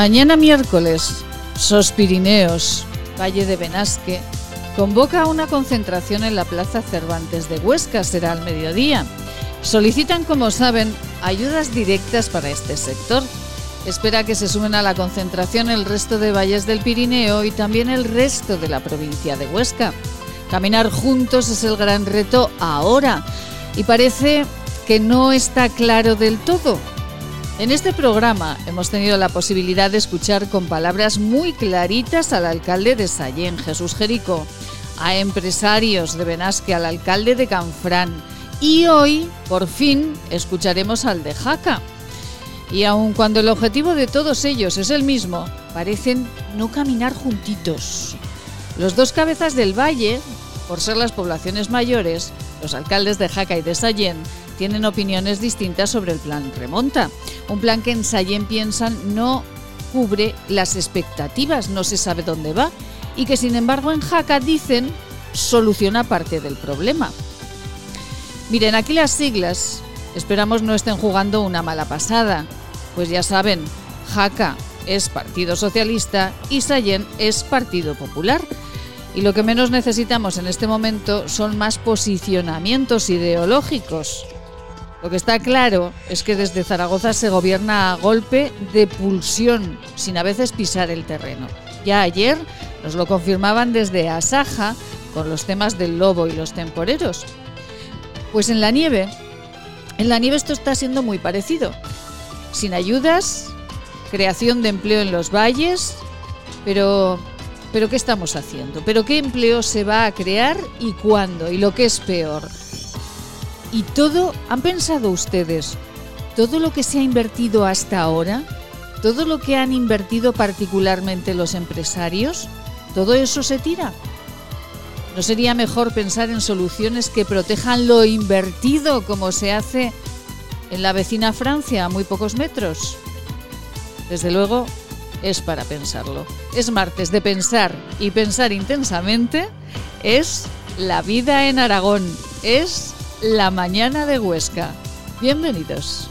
Mañana miércoles, Sos Pirineos, Valle de Benasque, convoca una concentración en la Plaza Cervantes de Huesca, será al mediodía. Solicitan, como saben, ayudas directas para este sector. Espera que se sumen a la concentración el resto de valles del Pirineo y también el resto de la provincia de Huesca. Caminar juntos es el gran reto ahora y parece que no está claro del todo. En este programa hemos tenido la posibilidad de escuchar con palabras muy claritas al alcalde de Sallén, Jesús Jerico, a empresarios de Benasque, al alcalde de Canfrán y hoy, por fin, escucharemos al de Jaca. Y aun cuando el objetivo de todos ellos es el mismo, parecen no caminar juntitos. Los dos cabezas del valle, por ser las poblaciones mayores, los alcaldes de Jaca y de Sallén, tienen opiniones distintas sobre el plan Remonta. Un plan que en Sallén piensan no cubre las expectativas, no se sabe dónde va, y que sin embargo en Jaca dicen soluciona parte del problema. Miren, aquí las siglas esperamos no estén jugando una mala pasada, pues ya saben, Jaca es Partido Socialista y Sallén es Partido Popular. Y lo que menos necesitamos en este momento son más posicionamientos ideológicos. Lo que está claro es que desde Zaragoza se gobierna a golpe de pulsión, sin a veces pisar el terreno. Ya ayer nos lo confirmaban desde Asaja con los temas del lobo y los temporeros. Pues en la nieve, en la nieve esto está siendo muy parecido. Sin ayudas, creación de empleo en los valles, pero pero ¿qué estamos haciendo? ¿Pero qué empleo se va a crear y cuándo? Y lo que es peor, y todo, ¿han pensado ustedes todo lo que se ha invertido hasta ahora? ¿Todo lo que han invertido particularmente los empresarios? ¿Todo eso se tira? ¿No sería mejor pensar en soluciones que protejan lo invertido como se hace en la vecina Francia a muy pocos metros? Desde luego, es para pensarlo. Es martes de pensar y pensar intensamente es la vida en Aragón. Es la mañana de Huesca. Bienvenidos.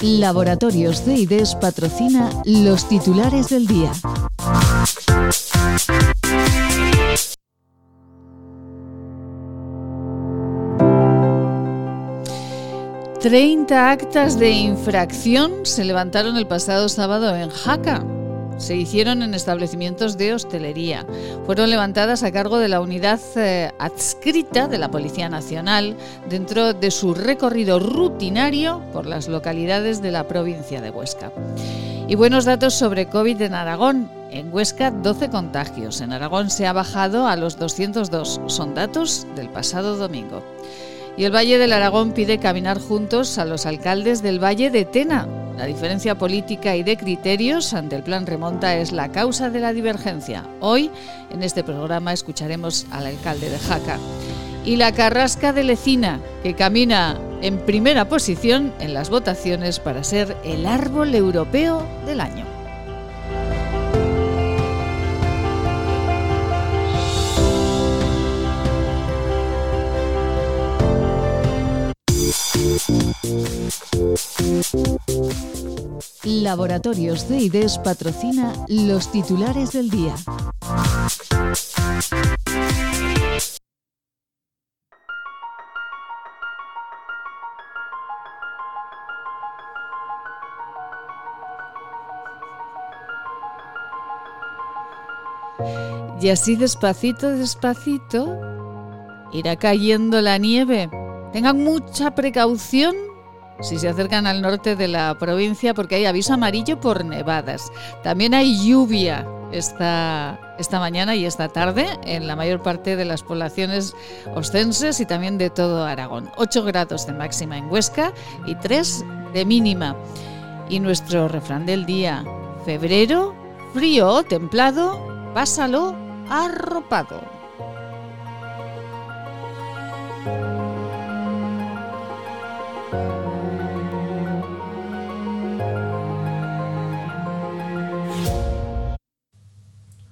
Laboratorios de IDES patrocina los titulares del día. 30 actas de infracción se levantaron el pasado sábado en Jaca. Se hicieron en establecimientos de hostelería. Fueron levantadas a cargo de la unidad eh, adscrita de la Policía Nacional dentro de su recorrido rutinario por las localidades de la provincia de Huesca. Y buenos datos sobre COVID en Aragón. En Huesca 12 contagios. En Aragón se ha bajado a los 202. Son datos del pasado domingo. Y el Valle del Aragón pide caminar juntos a los alcaldes del Valle de Tena. La diferencia política y de criterios ante el plan remonta es la causa de la divergencia. Hoy, en este programa, escucharemos al alcalde de Jaca. Y la Carrasca de Lecina, que camina en primera posición en las votaciones para ser el árbol europeo del año. Laboratorios de IDES patrocina los titulares del día. Y así despacito, despacito, irá cayendo la nieve. Tengan mucha precaución si se acercan al norte de la provincia porque hay aviso amarillo por nevadas. También hay lluvia esta, esta mañana y esta tarde en la mayor parte de las poblaciones ostenses y también de todo Aragón. 8 grados de máxima en Huesca y 3 de mínima. Y nuestro refrán del día, febrero, frío templado, pásalo arropado.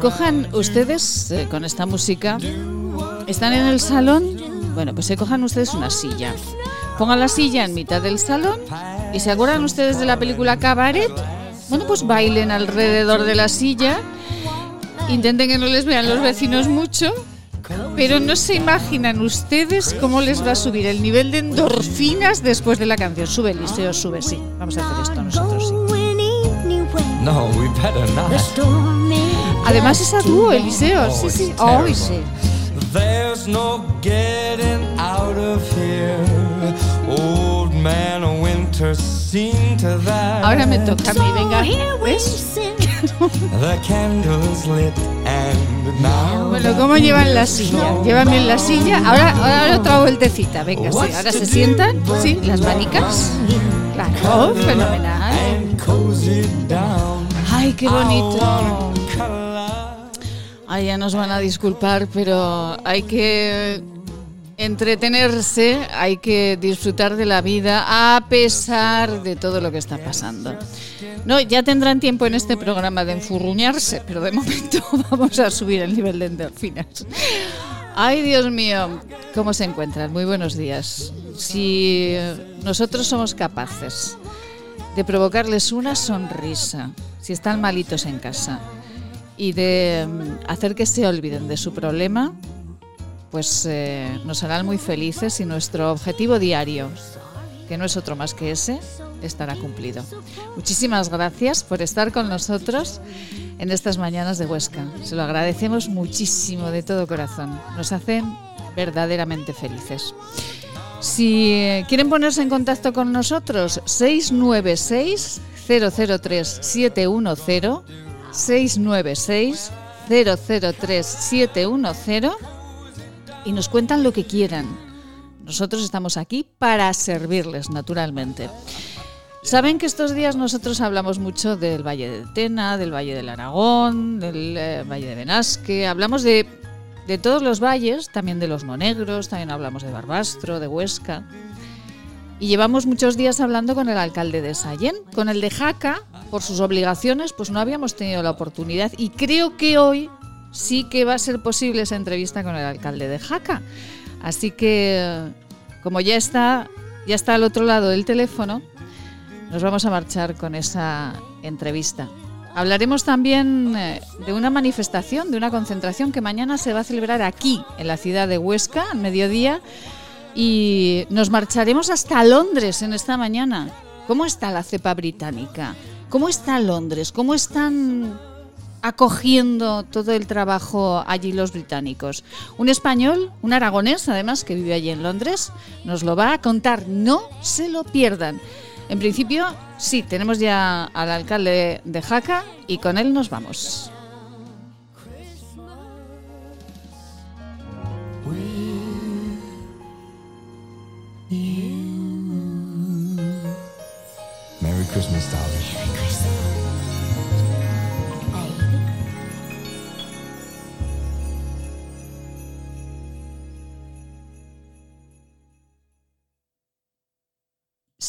Cojan ustedes eh, con esta música, están en el salón, bueno, pues se cojan ustedes una silla. Pongan la silla en mitad del salón y se acuerdan ustedes de la película Cabaret. Bueno, pues bailen alrededor de la silla. Intenten que no les vean los vecinos mucho, pero no se imaginan ustedes cómo les va a subir el nivel de endorfinas después de la canción. Sube, Liceo, sube, sí. Vamos a hacer esto nosotros, sí. No, we better not. Además es a dúo, Eliseo. Sí, sí. Hoy sí. There's no getting out of here. Old man winter seen to that. Ahora me toca a mí, venga. ¿Ves? The candles lit and now Bueno, ¿cómo llevan la silla? Llevan bien la silla. Ahora, ahora otra vueltecita. Venga, sí. Ahora se sientan. Sí, las manicas. Claro, fenomenal. Ay, qué bonito. Ay, ya nos van a disculpar, pero hay que entretenerse, hay que disfrutar de la vida a pesar de todo lo que está pasando. No, ya tendrán tiempo en este programa de enfurruñarse, pero de momento vamos a subir el nivel de endorfinas. Ay, Dios mío, ¿cómo se encuentran? Muy buenos días. Si nosotros somos capaces de provocarles una sonrisa, si están malitos en casa, y de mm, hacer que se olviden de su problema, pues eh, nos harán muy felices y nuestro objetivo diario, que no es otro más que ese, estará cumplido. Muchísimas gracias por estar con nosotros en estas mañanas de Huesca. Se lo agradecemos muchísimo de todo corazón. Nos hacen verdaderamente felices. Si quieren ponerse en contacto con nosotros, 696 003 710 696 003 710 y nos cuentan lo que quieran. Nosotros estamos aquí para servirles, naturalmente. Saben que estos días nosotros hablamos mucho del Valle de Tena, del Valle del Aragón, del eh, Valle de Benasque, hablamos de, de todos los valles, también de los Monegros, también hablamos de Barbastro, de Huesca. Y llevamos muchos días hablando con el alcalde de Sallén, con el de Jaca, por sus obligaciones, pues no habíamos tenido la oportunidad y creo que hoy sí que va a ser posible esa entrevista con el alcalde de Jaca. Así que, como ya está, ya está al otro lado del teléfono, nos vamos a marchar con esa entrevista. Hablaremos también eh, de una manifestación, de una concentración que mañana se va a celebrar aquí, en la ciudad de Huesca, al mediodía, y nos marcharemos hasta Londres en esta mañana. ¿Cómo está la cepa británica? ¿Cómo está Londres? ¿Cómo están acogiendo todo el trabajo allí los británicos? Un español, un aragonés además, que vive allí en Londres, nos lo va a contar. No se lo pierdan. En principio, sí, tenemos ya al alcalde de Jaca y con él nos vamos. Merry Christmas, darling.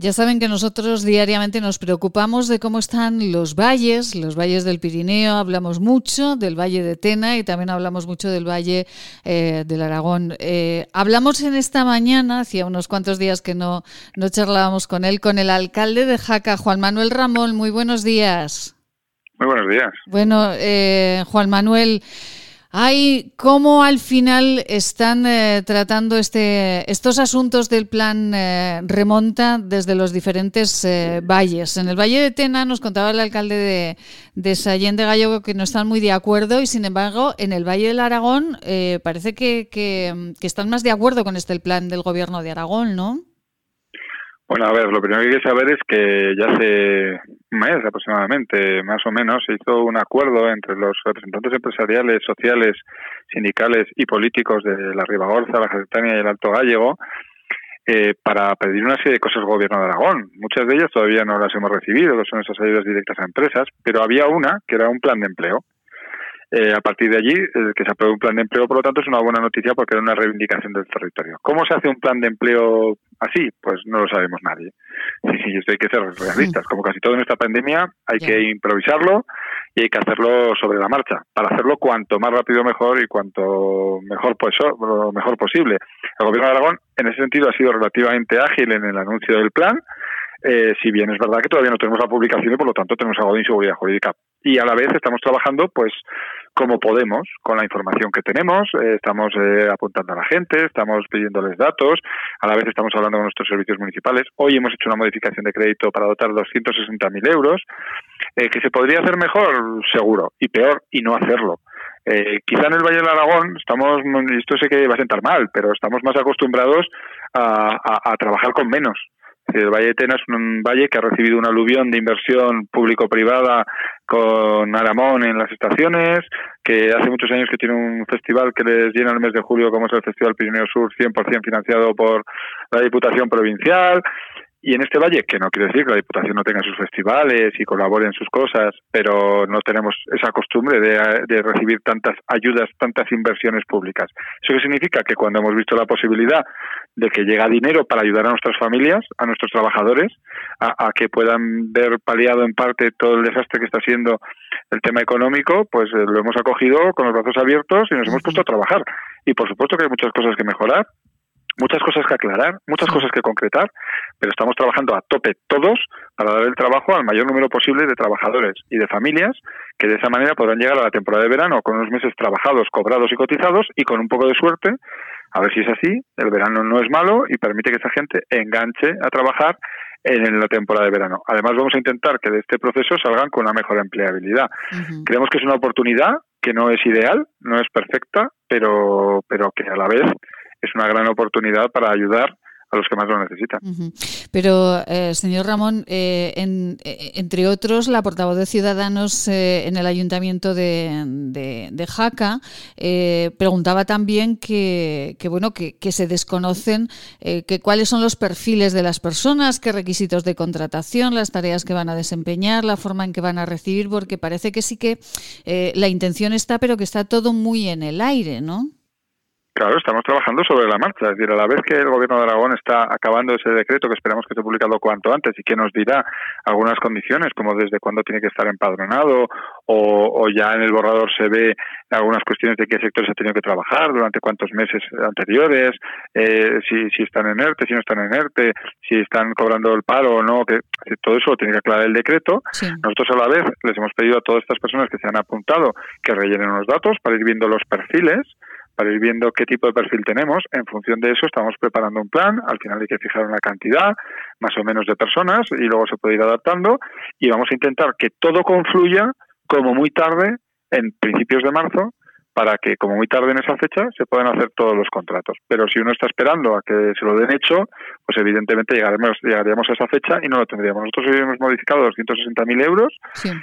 Ya saben que nosotros diariamente nos preocupamos de cómo están los valles, los valles del Pirineo, hablamos mucho del Valle de Tena y también hablamos mucho del Valle eh, del Aragón. Eh, hablamos en esta mañana, hacía unos cuantos días que no, no charlábamos con él, con el alcalde de Jaca, Juan Manuel Ramón. Muy buenos días. Muy buenos días. Bueno, eh, Juan Manuel. Hay cómo al final están eh, tratando este, estos asuntos del plan eh, remonta desde los diferentes eh, valles. En el Valle de Tena nos contaba el alcalde de, de Sallén de Gallego que no están muy de acuerdo y sin embargo en el Valle del Aragón parece que, que, que están más de acuerdo con este plan del gobierno de Aragón, ¿no? Bueno, a ver, lo primero que hay que saber es que ya hace un mes aproximadamente, más o menos, se hizo un acuerdo entre los representantes empresariales, sociales, sindicales y políticos de la Ribagorza, la Jacetania y el Alto Gallego eh, para pedir una serie de cosas al Gobierno de Aragón. Muchas de ellas todavía no las hemos recibido, que son esas ayudas directas a empresas, pero había una que era un plan de empleo. Eh, a partir de allí, eh, que se apruebe un plan de empleo, por lo tanto, es una buena noticia porque era una reivindicación del territorio. ¿Cómo se hace un plan de empleo así? Pues no lo sabemos nadie. Y esto hay que ser realistas. Como casi todo en esta pandemia, hay que improvisarlo y hay que hacerlo sobre la marcha, para hacerlo cuanto más rápido mejor y cuanto mejor, pues, lo mejor posible. El Gobierno de Aragón, en ese sentido, ha sido relativamente ágil en el anuncio del plan. Eh, si bien es verdad que todavía no tenemos la publicación y por lo tanto tenemos algo de inseguridad jurídica. Y a la vez estamos trabajando pues como podemos, con la información que tenemos, eh, estamos eh, apuntando a la gente, estamos pidiéndoles datos, a la vez estamos hablando con nuestros servicios municipales. Hoy hemos hecho una modificación de crédito para dotar 260.000 euros, eh, que se podría hacer mejor, seguro, y peor, y no hacerlo. quizá en el Valle del Aragón estamos, esto sé que va a sentar mal, pero estamos más acostumbrados a trabajar con menos. El Valle de Tena es un valle que ha recibido un aluvión de inversión público-privada con Aramón en las estaciones, que hace muchos años que tiene un festival que les llena el mes de julio, como es el Festival Pirineo Sur, 100% financiado por la Diputación Provincial, y en este valle, que no quiere decir que la Diputación no tenga sus festivales y colabore en sus cosas, pero no tenemos esa costumbre de, recibir tantas ayudas, tantas inversiones públicas. ¿Eso qué significa? Que cuando hemos visto la posibilidad de que llega dinero para ayudar a nuestras familias, a nuestros trabajadores, a, que puedan ver paliado en parte todo el desastre que está siendo el tema económico, pues eh, lo hemos acogido con los brazos abiertos y nos hemos puesto a trabajar. Y por supuesto que hay muchas cosas que mejorar, muchas cosas que aclarar, muchas cosas que concretar, pero estamos trabajando a tope todos para dar el trabajo al mayor número posible de trabajadores y de familias que de esa manera podrán llegar a la temporada de verano con unos meses trabajados, cobrados y cotizados y con un poco de suerte, a ver si es así, el verano no es malo y permite que esa gente enganche a trabajar en la temporada de verano. Además, vamos a intentar que de este proceso salgan con una mejor empleabilidad. Creemos que es una oportunidad que no es ideal, no es perfecta, pero, pero que a la vez es una gran oportunidad para ayudar a los que más lo necesitan. Pero, eh, señor Ramón, eh, eh, entre otros, la portavoz de Ciudadanos en el Ayuntamiento de, Jaca preguntaba también que, bueno, que, se desconocen que cuáles son los perfiles de las personas, qué requisitos de contratación, las tareas que van a desempeñar, la forma en que van a recibir, porque parece que sí que la intención está, pero que está todo muy en el aire, ¿no? Claro, estamos trabajando sobre la marcha. Es decir, a la vez que el Gobierno de Aragón está acabando ese decreto, que esperamos que esté publicado cuanto antes y que nos dirá algunas condiciones, como desde cuándo tiene que estar empadronado o, ya en el borrador se ve algunas cuestiones de qué sectores ha tenido que trabajar, durante cuántos meses anteriores, eh, si, si están en ERTE, si no están en ERTE, si están cobrando el paro o no, que todo eso lo tiene que aclarar el decreto. Nosotros a la vez les hemos pedido a todas estas personas que se han apuntado que rellenen los datos para ir viendo los perfiles para ir viendo qué tipo de perfil tenemos. En función de eso estamos preparando un plan. Al final hay que fijar una cantidad más o menos de personas y luego se puede ir adaptando y vamos a intentar que todo confluya como muy tarde, en principios de marzo, para que como muy tarde en esa fecha se puedan hacer todos los contratos. Pero si uno está esperando a que se lo den hecho, pues evidentemente llegaremos, llegaríamos a esa fecha y no lo tendríamos. Nosotros hemos modificado 260.000 euros,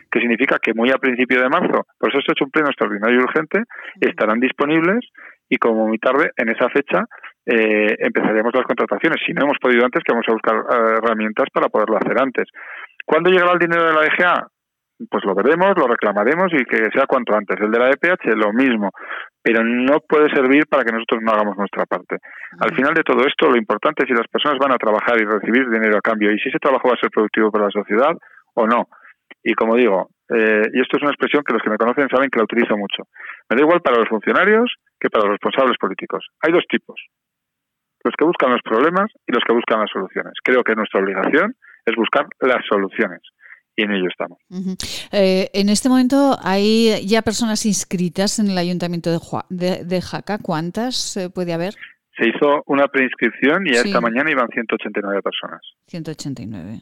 que significa que muy a principio de marzo, por eso se ha hecho un pleno extraordinario y urgente, estarán disponibles y como muy tarde en esa fecha eh, empezaríamos las contrataciones. Si no hemos podido antes, que vamos a buscar eh, herramientas para poderlo hacer antes. ¿Cuándo llegará el dinero de la EGA? Pues lo veremos, lo reclamaremos y que sea cuanto antes. El de la EPH lo mismo, pero no puede servir para que nosotros no hagamos nuestra parte. Al final de todo esto, lo importante es si las personas van a trabajar y recibir dinero a cambio y si ese trabajo va a ser productivo para la sociedad o no. Y como digo, eh, y esto es una expresión que los que me conocen saben que la utilizo mucho. Me da igual para los funcionarios que para los responsables políticos. Hay dos tipos. Los que buscan los problemas y los que buscan las soluciones. Creo que nuestra obligación es buscar las soluciones y en ello estamos. Eh, en este momento hay ya personas inscritas en el Ayuntamiento de, de, Jaca. ¿Cuántas eh, puede haber? Se hizo una preinscripción y esta mañana iban 189 personas. 189.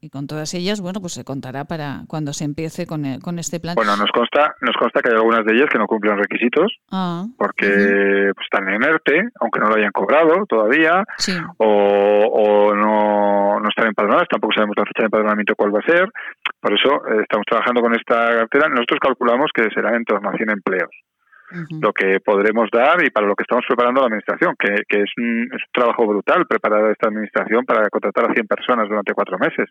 Y con todas ellas, bueno, pues se contará para cuando se empiece con, con este plan. Bueno, nos consta, nos consta que hay algunas de ellas que no cumplen requisitos ah, porque pues, están en ERTE, aunque no lo hayan cobrado todavía, o, o no, no, están empadronadas, tampoco sabemos la fecha de empadronamiento cuál va a ser. Por eso eh, estamos trabajando con esta cartera. Nosotros calculamos que será en torno a 100 empleos lo que podremos dar y para lo que estamos preparando la administración, que, es, un, trabajo brutal preparar esta administración para contratar a 100 personas durante cuatro meses.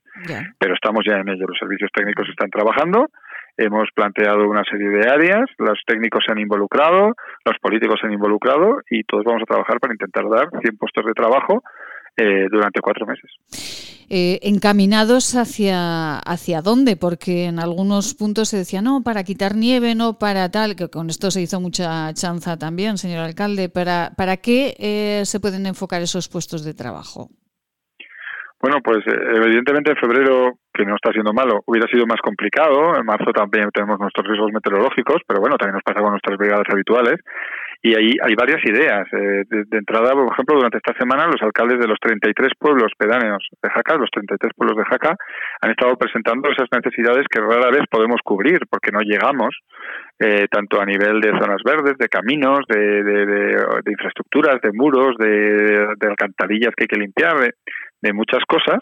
Pero estamos ya en ello, los servicios técnicos están trabajando, hemos planteado una serie de áreas, los técnicos se han involucrado, los políticos se han involucrado. Y todos vamos a trabajar para intentar dar 100 puestos de trabajo eh, durante cuatro meses. Eh, ¿Encaminados hacia, hacia dónde? Porque en algunos puntos se decía, no, para quitar nieve, no para tal, que con esto se hizo mucha chanza también, señor alcalde. ¿Para, para qué eh, se pueden enfocar esos puestos de trabajo? Bueno, pues evidentemente en febrero, que no está siendo malo, hubiera sido más complicado. En marzo también tenemos nuestros riesgos meteorológicos, pero bueno, también nos pasa con nuestras brigadas habituales. Y ahí hay varias ideas. Eh, de, entrada, por ejemplo, durante esta semana los alcaldes de los 33 pueblos pedáneos de Jaca, los 33 pueblos de Jaca, han estado presentando esas necesidades que rara vez podemos cubrir porque no llegamos, eh, tanto a nivel de zonas verdes, de caminos, de, de, infraestructuras, de muros, de, alcantarillas que hay que limpiar, de muchas cosas.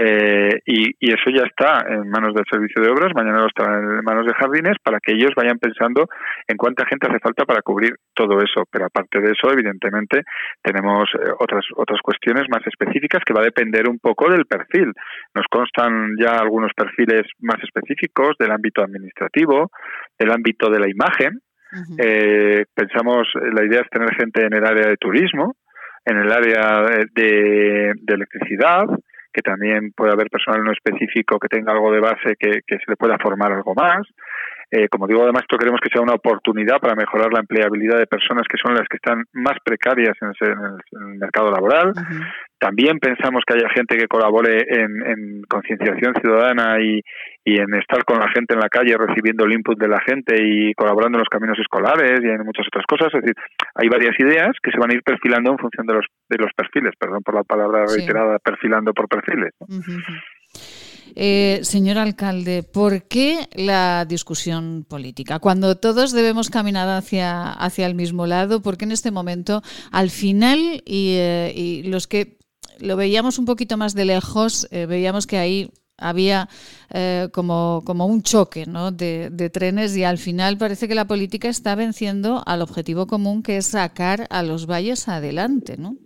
Eh, y, eso ya está en manos del servicio de obras, mañana lo estará en manos de jardines, para que ellos vayan pensando en cuánta gente hace falta para cubrir todo eso. Pero aparte de eso, evidentemente, tenemos eh, otras, otras cuestiones más específicas que va a depender un poco del perfil. Nos constan ya algunos perfiles más específicos del ámbito administrativo, del ámbito de la imagen. eh, pensamos, la idea es tener gente en el área de turismo, en el área de, de electricidad, que también puede haber personal no específico que tenga algo de base que, se le pueda formar algo más. Eh, como digo, además, esto queremos que sea una oportunidad para mejorar la empleabilidad de personas que son las que están más precarias en, el, mercado laboral. También pensamos que haya gente que colabore en, concienciación ciudadana y, en estar con la gente en la calle recibiendo el input de la gente y colaborando en los caminos escolares y en muchas otras cosas. Es decir, hay varias ideas que se van a ir perfilando en función de los, de los perfiles, perdón por la palabra reiterada, perfilando por perfiles. Eh, señor alcalde, ¿por qué la discusión política? Cuando todos debemos caminar hacia, hacia el mismo lado, ¿por qué en este momento, al final, y, eh, los que lo veíamos un poquito más de lejos, eh, veíamos que ahí había como, como, un choque ¿no? de, de, trenes y al final parece que la política está venciendo al objetivo común que es sacar a los valles adelante, ¿no?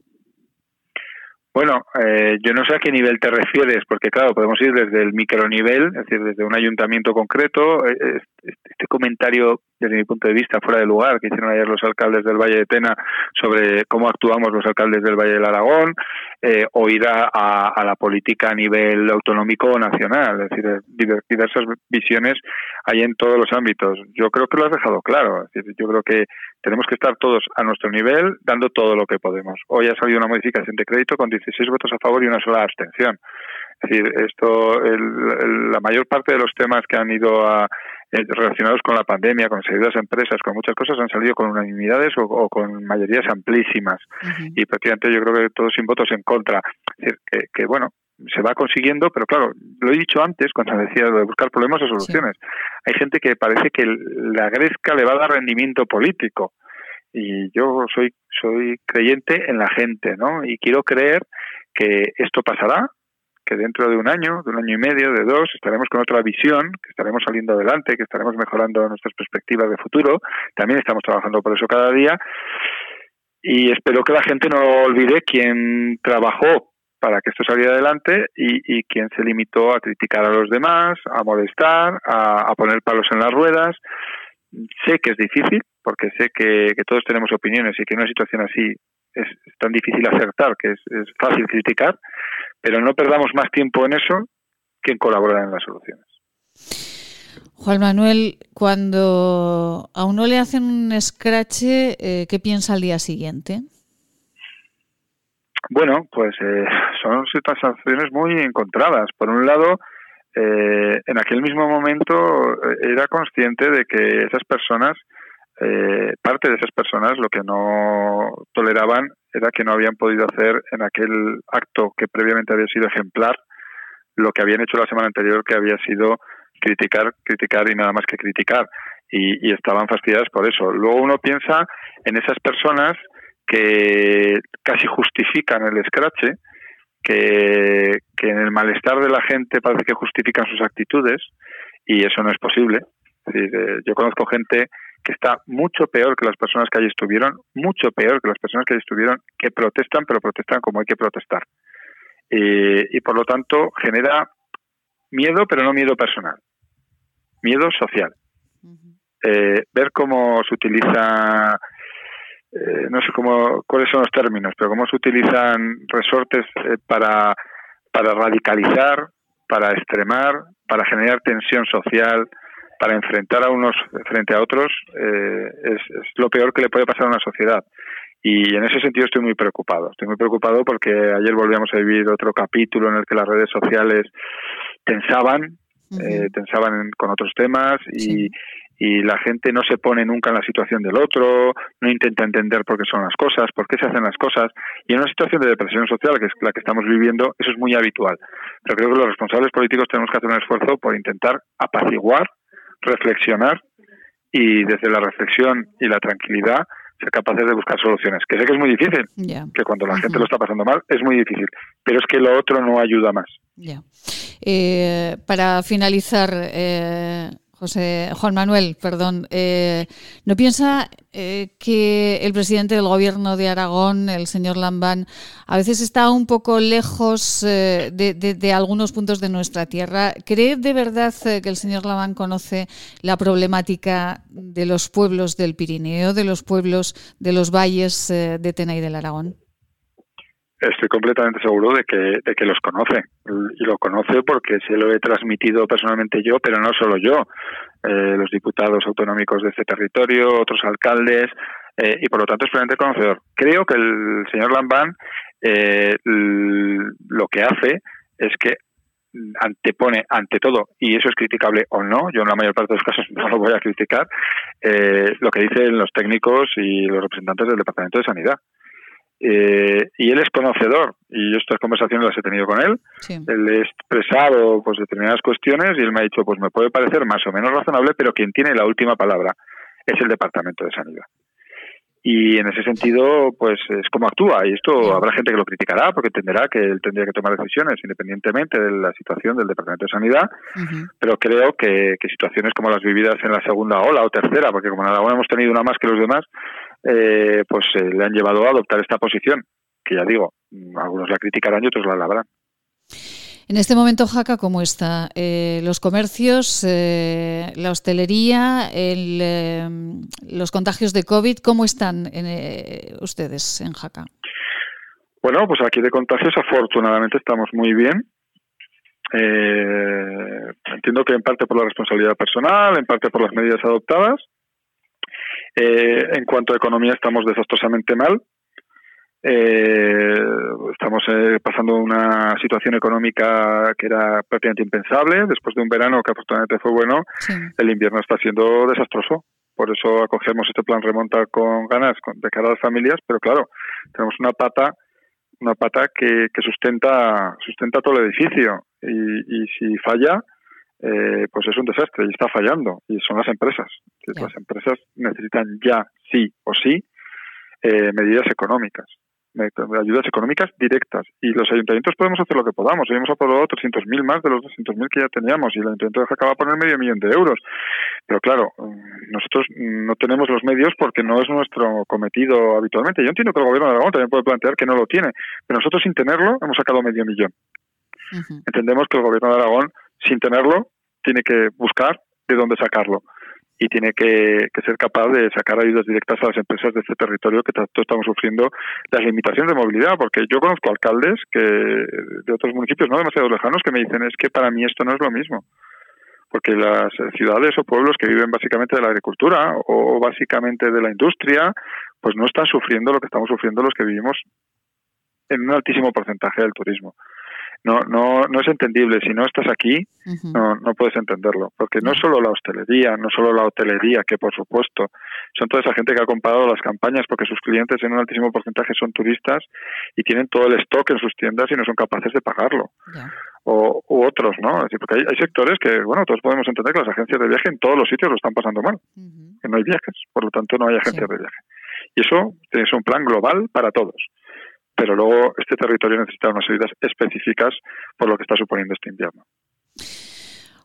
Bueno, eh, yo no sé a qué nivel te refieres, porque claro, podemos ir desde el micronivel, es decir, desde un ayuntamiento concreto. Eh, este comentario desde mi punto de vista, fuera de lugar que hicieron ayer los alcaldes del Valle de Tena sobre cómo actuamos los alcaldes del Valle del Aragón, eh, o ir a, la política a nivel autonómico o nacional. Es decir, diversas visiones hay en todos los ámbitos. Yo creo que lo has dejado claro. Es decir, yo creo que tenemos que estar todos a nuestro nivel dando todo lo que podemos. Hoy ha salido una modificación de crédito con 16 votos a favor y una sola abstención. Es decir, esto, la mayor parte de los temas que han ido a, relacionados con la pandemia, con las empresas, con muchas cosas, han salido con unanimidades o, con mayorías amplísimas. Y prácticamente yo creo que todos sin votos en contra. Es decir, que, bueno, se va consiguiendo, pero claro, lo he dicho antes cuando decía de buscar problemas o soluciones. Hay gente que parece que la gresca le va a dar rendimiento político y yo soy soy creyente en la gente, ¿no? Y quiero creer que esto pasará, que dentro de un año, de un año y medio, de dos, estaremos con otra visión, que estaremos saliendo adelante, que estaremos mejorando nuestras perspectivas de futuro. También estamos trabajando por eso cada día. Y espero que la gente no olvide quién trabajó para que esto saliera adelante y, y quién se limitó a criticar a los demás, a molestar, a, poner palos en las ruedas. Sé que es difícil, porque sé que, todos tenemos opiniones y que en una situación así es, tan difícil acertar que es, es fácil criticar, pero no perdamos más tiempo en eso que en colaborar en las soluciones. Juan Manuel, cuando a uno le hacen un scratch, eh, ¿qué piensa al día siguiente? Bueno, pues eh, son situaciones muy encontradas. Por un lado, eh, en aquel mismo momento era consciente de que esas personas, parte de esas personas, lo que no toleraban era que no habían podido hacer en aquel acto que previamente había sido ejemplar lo que habían hecho la semana anterior, que había sido criticar, criticar y nada más que criticar. Y, estaban fastidiadas por eso. Luego uno piensa en esas personas que casi justifican el escrache, que, en el malestar de la gente parece que justifican sus actitudes y eso no es posible. Eh, yo conozco gente que está mucho peor que las personas que allí estuvieron, mucho peor que las personas que allí estuvieron, que protestan, pero protestan como hay que protestar. y por lo tanto genera miedo, pero no miedo personal, miedo social. Eh, ver cómo se utiliza, eh, no sé cómo, cuáles son los términos, pero cómo se utilizan resortes eh, para, para radicalizar, para extremar, para generar tensión social, para enfrentar a unos frente a otros eh, es, lo peor que le puede pasar a una sociedad. Y en ese sentido estoy muy preocupado. Estoy muy preocupado porque ayer volvíamos a vivir otro capítulo en el que las redes sociales tensaban, eh, tensaban con otros temas y, y la gente no se pone nunca en la situación del otro, no intenta entender por qué son las cosas, por qué se hacen las cosas. Y en una situación de depresión social, que es la que estamos viviendo, eso es muy habitual. Pero creo que los responsables políticos tenemos que hacer un esfuerzo por intentar apaciguar reflexionar y desde la reflexión y la tranquilidad ser capaces de buscar soluciones. Que sé que es muy difícil, que cuando la gente lo está pasando mal es muy difícil, pero es que lo otro no ayuda más. Eh, para finalizar, eh, José Juan Manuel, perdón, eh, ¿no piensa eh, que el presidente del gobierno de Aragón, el señor Lambán, a veces está un poco lejos eh, de, algunos puntos de nuestra tierra? ¿Cree de verdad que el señor Lambán conoce la problemática de los pueblos del Pirineo, de los pueblos de los valles de Tena y del Aragón? Estoy completamente seguro de que, de que los conoce. Y lo conoce porque se lo he transmitido personalmente yo, pero no solo yo. Eh, los diputados autonómicos de este territorio, otros alcaldes, eh, y por lo tanto es plenamente conocedor. Creo que el señor Lambán eh, lo que hace es que antepone ante todo, y eso es criticable o no, yo en la mayor parte de los casos no lo voy a criticar, lo que dicen los técnicos y los representantes del Departamento de Sanidad. Eh, y él es conocedor y estas conversaciones las he tenido con él. Él he expresado pues determinadas cuestiones y él me ha dicho pues me puede parecer más o menos razonable, pero quien tiene la última palabra es el Departamento de Sanidad. Y en ese sentido, pues es como actúa. Y esto habrá gente que lo criticará porque entenderá que él tendría que tomar decisiones independientemente de la situación del Departamento de Sanidad. Pero creo que, situaciones como las vividas en la segunda ola o tercera, porque como en Aragón hemos tenido una más que los demás, eh, pues eh, le han llevado a adoptar esta posición, que ya digo, algunos la criticarán y otros la alabarán. En este momento, Jaca, ¿cómo está? Eh, los comercios, eh, la hostelería, el, eh, los contagios de COVID, ¿cómo están en, ustedes en Jaca? Bueno, pues aquí de contagios afortunadamente estamos muy bien. entiendo que en parte por la responsabilidad personal, en parte por las medidas adoptadas. en cuanto a economía estamos desastrosamente mal. Eh, estamos eh, pasando una situación económica que era prácticamente impensable. Después de un verano que afortunadamente fue bueno, el invierno está siendo desastroso. Por eso acogemos este plan remonta con ganas de cara a las familias, pero claro, tenemos una pata una pata que, que sustenta sustenta todo el edificio. Y, y si falla eh, pues es un desastre y está fallando. Y son las empresas. Las empresas necesitan ya sí o sí eh, medidas económicas ayudas económicas directas. Y los ayuntamientos podemos hacer lo que podamos. Hoy hemos aprobado 300.000 más de los 200.000 que ya teníamos y el ayuntamiento de Jaca va a poner medio millón de euros. Pero claro, nosotros no tenemos los medios porque no es nuestro cometido habitualmente. Yo entiendo que el gobierno de Aragón también puede plantear que no lo tiene, pero nosotros sin tenerlo hemos sacado medio millón. Entendemos que el gobierno de Aragón, sin tenerlo, tiene que buscar de dónde sacarlo y tiene que, ser capaz de sacar ayudas directas a las empresas de este territorio que tanto estamos sufriendo las limitaciones de movilidad, porque yo conozco alcaldes que de otros municipios no demasiado lejanos que me dicen es que para mí esto no es lo mismo porque las ciudades o pueblos que viven básicamente de la agricultura o básicamente de la industria, pues no están sufriendo lo que estamos sufriendo los que vivimos en un altísimo porcentaje del turismo no, no, no es entendible. Si no estás aquí, no, no puedes entenderlo. Porque no es solo la hostelería, no solo la hotelería, que por supuesto son toda esa gente que ha comprado las campañas porque sus clientes en un altísimo porcentaje son turistas y tienen todo el stock en sus tiendas y no son capaces de pagarlo. O, u otros, ¿no? porque hay, sectores que, bueno, todos podemos entender que las agencias de viaje en todos los sitios lo están pasando mal. Que no hay viajes, por lo tanto no hay agencias de viaje. Y eso es un plan global para todos pero luego este territorio necesita unas ayudas específicas por lo que está suponiendo este invierno.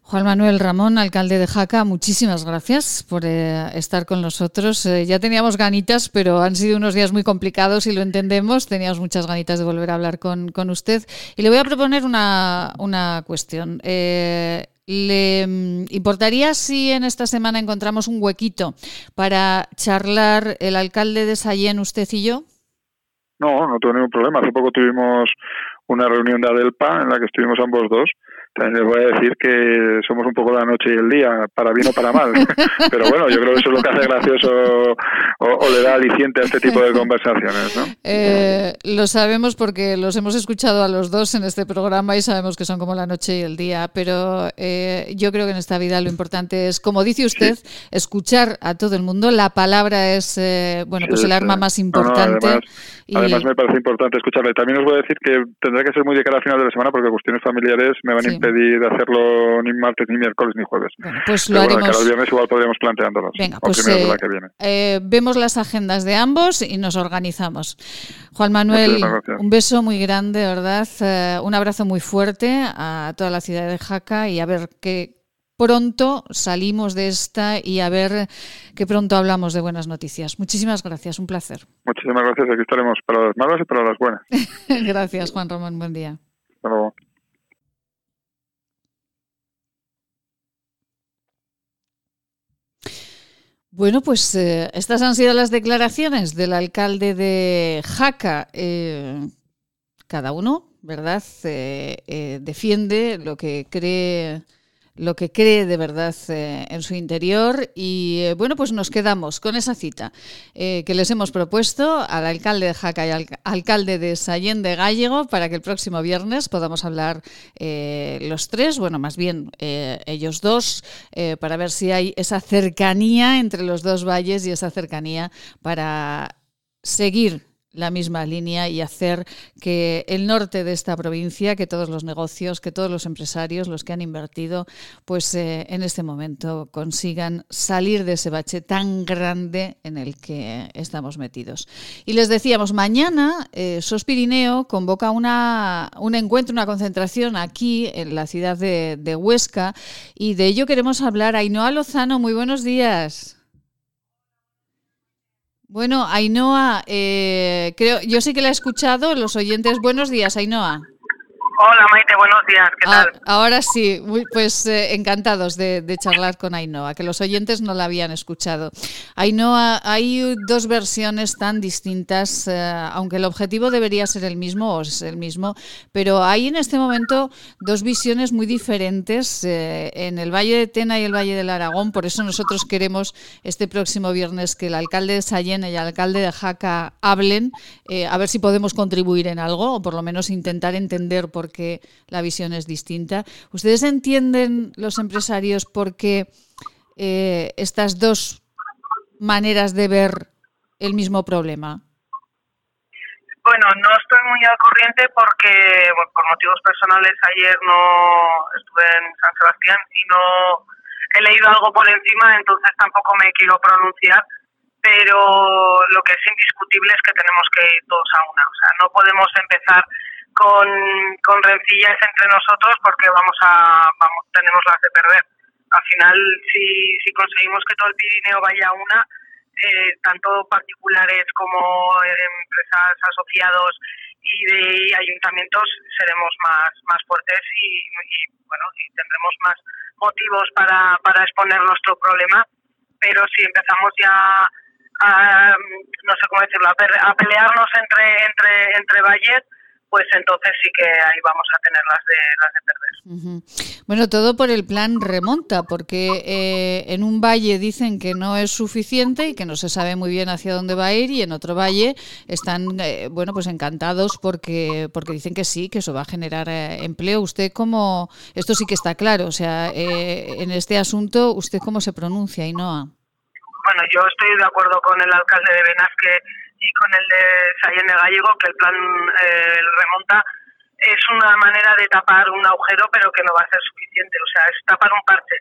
Juan Manuel Ramón, alcalde de Jaca, muchísimas gracias por eh, estar con nosotros. Eh, ya teníamos ganitas, pero han sido unos días muy complicados y lo entendemos. Teníamos muchas ganitas de volver a hablar con, usted. Y le voy a proponer una, cuestión. Eh, ¿Le mm, importaría si en esta semana encontramos un huequito para charlar el alcalde de Sayén, usted y yo? No, no tengo ningún problema. Hace poco tuvimos una reunión de Adelpa en la que estuvimos ambos dos también les voy a decir que somos un poco la noche y el día, para bien o para mal. Pero bueno, yo creo que eso es lo que hace gracioso o, le da aliciente a este tipo de conversaciones. ¿no? Eh, lo sabemos porque los hemos escuchado a los dos en este programa y sabemos que son como la noche y el día. Pero eh, yo creo que en esta vida lo importante es, como dice usted, escuchar a todo el mundo. La palabra es, eh, bueno, pues el arma más importante. además, me parece importante escucharle. También os voy a decir que tendrá que ser muy de cara al final de la semana porque cuestiones familiares me van a impedir de hacerlo ni martes, ni miércoles, ni jueves. pues lo haremos. Bueno, el viernes igual podríamos planteándolos. Venga, pues eh, eh, vemos las agendas de ambos y nos organizamos. Juan Manuel, un beso muy grande, ¿verdad? Eh, un abrazo muy fuerte a toda la ciudad de Jaca y a ver qué pronto salimos de esta y a ver qué pronto hablamos de buenas noticias. Muchísimas gracias, un placer. Muchísimas gracias, aquí estaremos para las malas y para las buenas. gracias, Juan Ramón, buen día. Hasta luego. Bueno, pues eh, estas han sido las declaraciones del alcalde de Jaca. Eh, cada uno, ¿verdad?, eh, defiende lo que cree lo que cree de verdad eh, en su interior y eh, bueno, pues nos quedamos con esa cita eh, que les hemos propuesto al alcalde de Jaca y al alcalde de Sallén de Gallego para que el próximo viernes podamos hablar los tres, bueno, más bien ellos dos, para ver si hay esa cercanía entre los dos valles y esa cercanía para seguir la misma línea y hacer que el norte de esta provincia, que todos los negocios, que todos los empresarios, los que han invertido, pues eh, en este momento consigan salir de ese bache tan grande en el que estamos metidos. Y les decíamos, mañana eh, SOS Pirineo convoca una, un encuentro, una concentración aquí en la ciudad de, de Huesca y de ello queremos hablar. Ainhoa Lozano, muy buenos días. Bueno, Ainhoa, eh, creo, yo sí que la he escuchado. Los oyentes, buenos días, Ainhoa. Hola Maite, buenos días, ¿qué Ah, tal? ahora sí, muy- pues eh, encantados de, de charlar con Ainhoa, que los oyentes no la habían escuchado. Ainhoa, hay dos versiones tan distintas, eh, aunque el objetivo debería ser el mismo, o es el mismo, pero hay en este momento dos visiones muy diferentes eh, en el Valle de Tena y el Valle del Aragón. Por eso nosotros queremos este próximo viernes que el alcalde de Sayena y el alcalde de Jaca hablen, eh, a ver si podemos contribuir en algo, o por lo menos intentar entender por qué la visión es distinta. ¿Ustedes entienden, los empresarios, por qué eh, estas dos maneras de ver el mismo problema? Bueno, no estoy muy al corriente porque bueno, por motivos personales ayer no estuve en San Sebastián y no he leído algo por encima, entonces tampoco me quiero pronunciar, pero lo que es indiscutible es que tenemos que ir todos a una. O sea, no podemos empezar con, con rencillas entre nosotros porque vamos a vamos tenemos las de perder. Al final, si, si conseguimos que todo el Pirineo vaya a una, eh, tanto particulares como empresas asociados y de ayuntamientos seremos más más fuertes y, bueno y tendremos más motivos para, para exponer nuestro problema pero si empezamos ya a no sé cómo decirlo a pelearnos entre entre entre valles pues entonces sí que ahí vamos a tener las de las de perder. Bueno, todo por el plan remonta, porque eh, en un valle dicen que no es suficiente y que no se sabe muy bien hacia dónde va a ir, y en otro valle están, eh, bueno, pues encantados porque porque dicen que sí, que eso va a generar eh, empleo. Usted cómo, esto sí que está claro, o sea, eh, en este asunto, ¿usted cómo se pronuncia, Ainhoa? Bueno, yo estoy de acuerdo con el alcalde de Benasque y con el de Sayene Gallego que el plan eh, remonta es una manera de tapar un agujero, pero que no va a ser suficiente. O sea, es tapar un parche.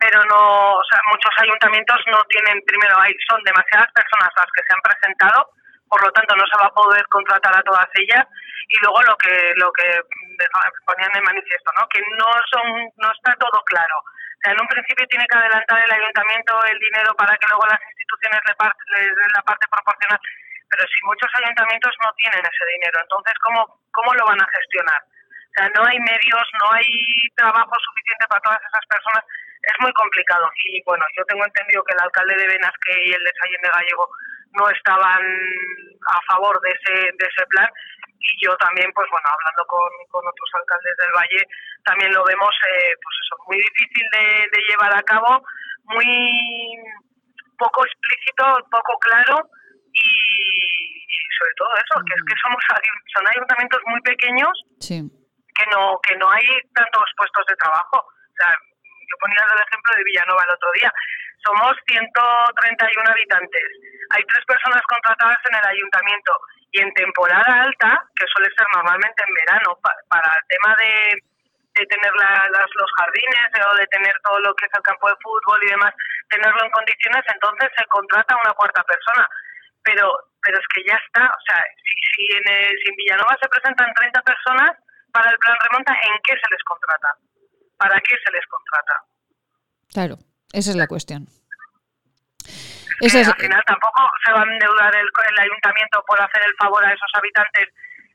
Pero no, o sea, muchos ayuntamientos no tienen, primero, hay, son demasiadas personas las que se han presentado, por lo tanto no se va a poder contratar a todas ellas. Y luego lo que lo que ponían en manifiesto, ¿no? Que no son, no está todo claro. O sea, en un principio tiene que adelantar el ayuntamiento el dinero para que luego las instituciones le, parte, le den la parte proporcional pero si muchos ayuntamientos no tienen ese dinero, entonces ¿cómo, cómo lo van a gestionar? O sea, no hay medios, no hay trabajo suficiente para todas esas personas, es muy complicado. Y bueno, yo tengo entendido que el alcalde de Benasque y el de Sallén de Gallego no estaban a favor de ese, de ese plan y yo también, pues bueno, hablando con, con otros alcaldes del Valle, también lo vemos, eh, pues eso, muy difícil de, de llevar a cabo, muy poco explícito, poco claro y, y sobre todo eso, que es que somos son ayuntamientos muy pequeños Sí. que no que no hay tantos puestos de trabajo. O sea, yo ponía el ejemplo de Villanova el otro día. Somos 131 habitantes. Hay tres personas contratadas en el ayuntamiento y en temporada alta, que suele ser normalmente en verano, pa- para el tema de, de tener la- las- los jardines eh, o de tener todo lo que es el campo de fútbol y demás, tenerlo en condiciones, entonces se contrata una cuarta persona. Pero pero es que ya está, o sea, si, si, en, el- si en Villanova se presentan 30 personas para el plan remonta, ¿en qué se les contrata? ¿Para qué se les contrata? Claro, esa es la cuestión. Es- al final tampoco se va a endeudar el, el ayuntamiento por hacer el favor a esos habitantes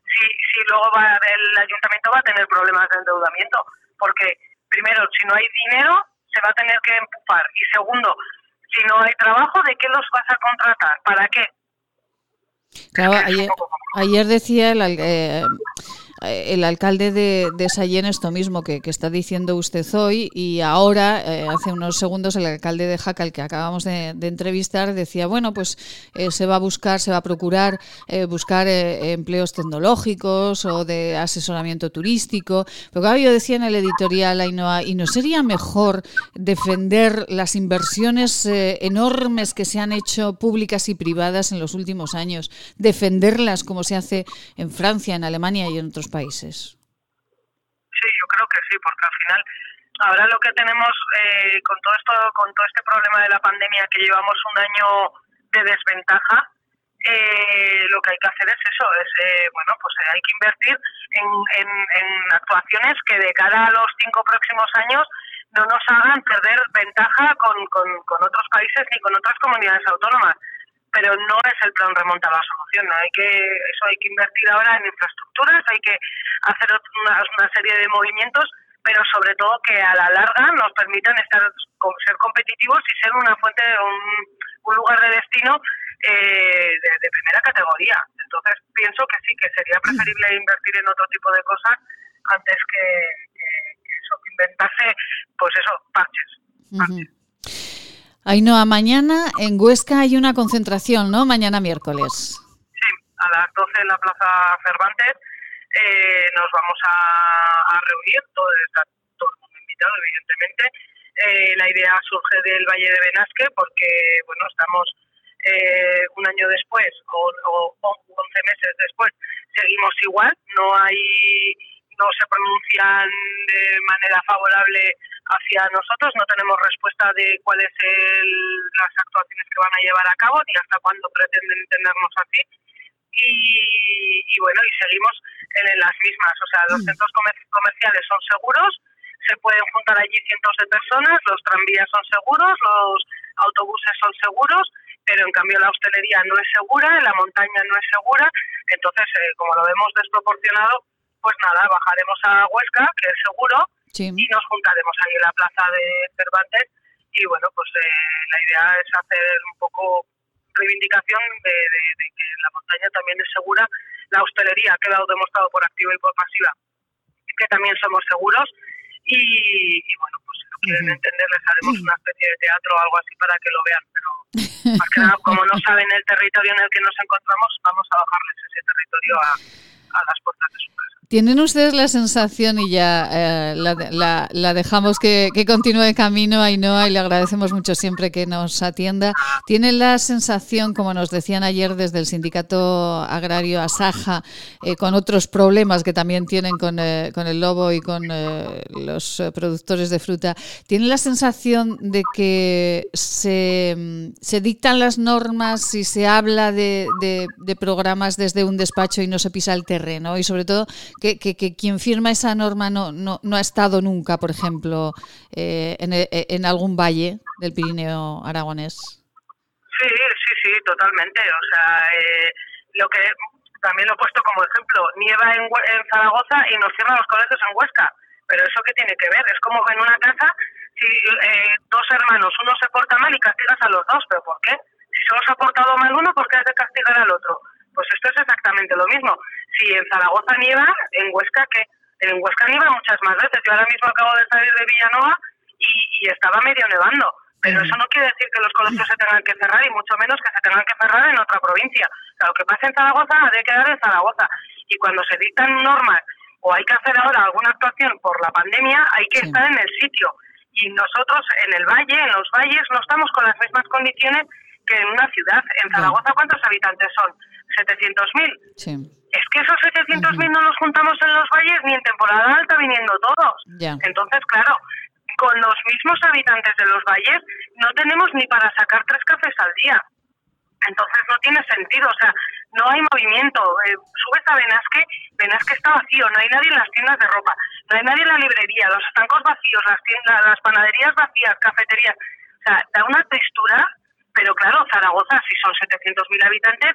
si, si luego va, el ayuntamiento va a tener problemas de endeudamiento. Porque, primero, si no hay dinero, se va a tener que empufar. Y segundo, si no hay trabajo, ¿de qué los vas a contratar? ¿Para qué? Claro, ayer, ayer decía el, eh, el alcalde de, de Sallén esto mismo que, está diciendo usted hoy y ahora, eh, hace unos segundos, el alcalde de Jaca, el que acabamos de, entrevistar, decía, bueno, pues eh, se va a buscar, se va a procurar eh, buscar eh, empleos tecnológicos o de asesoramiento turístico. Pero claro, yo decía en el editorial, Ainhoa, ¿y no sería mejor defender las inversiones eh, enormes que se han hecho públicas y privadas en los últimos años? Defenderlas como se hace en Francia, en Alemania y en otros países. Sí, yo creo que sí, porque al final ahora lo que tenemos eh, con todo esto, con todo este problema de la pandemia que llevamos un año de desventaja, eh, lo que hay que hacer es eso, es eh, bueno, pues eh, hay que invertir en, actuaciones que de cara a los cinco próximos años no nos hagan perder ventaja con, con otros países ni con otras comunidades autónomas. Pero no es el plan remonta la solución. ¿no? Hay que, eso hay que invertir ahora en infraestructuras, hay que hacer una, una serie de movimientos, pero sobre todo que a la larga nos permitan estar ser competitivos y ser una fuente, un, un lugar de destino eh, de, primera categoría. Entonces pienso que sí, que sería preferible invertir en otro tipo de cosas antes que, inventarse, pues eso, parches. Ainhoa, mañana en Huesca hay una concentración, ¿no? Mañana miércoles. Sí, a las 12 en la Plaza Cervantes eh, nos vamos a, reunir, todo, está todo el mundo invitado, evidentemente. Eh, la idea surge del Valle de Benasque porque, bueno, estamos eh, un año después o, o, o 11 meses después, seguimos igual, no hay no se pronuncian de manera favorable hacia nosotros, no tenemos respuesta de cuáles son las actuaciones que van a llevar a cabo ni hasta cuándo pretenden entendernos así. Y, bueno, y seguimos en, las mismas. O sea, los mm. centros comerciales son seguros, se pueden juntar allí cientos de personas, los tranvías son seguros, los autobuses son seguros, pero en cambio la hostelería no es segura, la montaña no es segura. Entonces, eh, como lo vemos desproporcionado, pues nada, bajaremos a Huesca, que es seguro, y nos juntaremos ahí en la plaza de Cervantes. Y bueno, pues eh, la idea es hacer un poco reivindicación de, que la montaña también es segura. La hostelería ha quedado demostrado por activa y por pasiva que también somos seguros. Y, bueno, pues si no quieren entender, les haremos una especie de teatro o algo así para que lo vean. Pero más que nada, como no saben el territorio en el que nos encontramos, vamos a bajarles ese territorio a, a las puertas de su casa. ¿Tienen ustedes la sensación, y ya eh, la, dejamos que, continúe camino, Ainhoa, y le agradecemos mucho siempre que nos atienda, ¿tienen la sensación, como nos decían ayer desde el sindicato agrario Asaja, eh, con otros problemas que también tienen con, eh, el lobo y con los productores de fruta, ¿tienen la sensación de que se, se dictan las normas y se habla de, de programas desde un despacho y no se pisa el terreno? Y sobre todo, que, que, quien firma esa norma no, no, no ha estado nunca, por ejemplo, eh, en, eh, en, algún valle del Pirineo aragonés. Sí, sí, sí, totalmente. O sea, eh, lo que también lo he puesto como ejemplo, nieva en, en Zaragoza y nos cierran los colegios en Huesca. Pero eso qué tiene que ver? Es como en una casa, si dos hermanos, uno se porta mal y castigas a los dos, ¿pero por qué? Si solo se ha portado mal uno, ¿por qué has de castigar al otro? Pues esto es exactamente lo mismo. Si en Zaragoza nieva, en Huesca, que En Huesca nieva muchas más veces. Yo ahora mismo acabo de salir de Villanova y, estaba medio nevando. Pero eso no quiere decir que los colegios se tengan que cerrar y mucho menos que se tengan que cerrar en otra provincia. O sea, lo que pasa en Zaragoza ha de quedar en Zaragoza. Y cuando se dictan normas o hay que hacer ahora alguna actuación por la pandemia, hay que estar en el sitio. Y nosotros en el valle, en los valles, no estamos con las mismas condiciones que en una ciudad. En Zaragoza, ¿cuántos habitantes son? 700.000. Sí. Es que esos 700.000 no los juntamos en los valles ni en temporada alta viniendo todos. Entonces, claro, con los mismos habitantes de los valles no tenemos ni para sacar tres cafés al día. Entonces no tiene sentido, o sea, no hay movimiento. Eh, subes a Benasque, Benasque está vacío, no hay nadie en las tiendas de ropa, no hay nadie en la librería, los estancos vacíos, las, tiendas, las panaderías vacías, cafeterías. O sea, da una textura, pero claro, Zaragoza, si son 700.000 habitantes,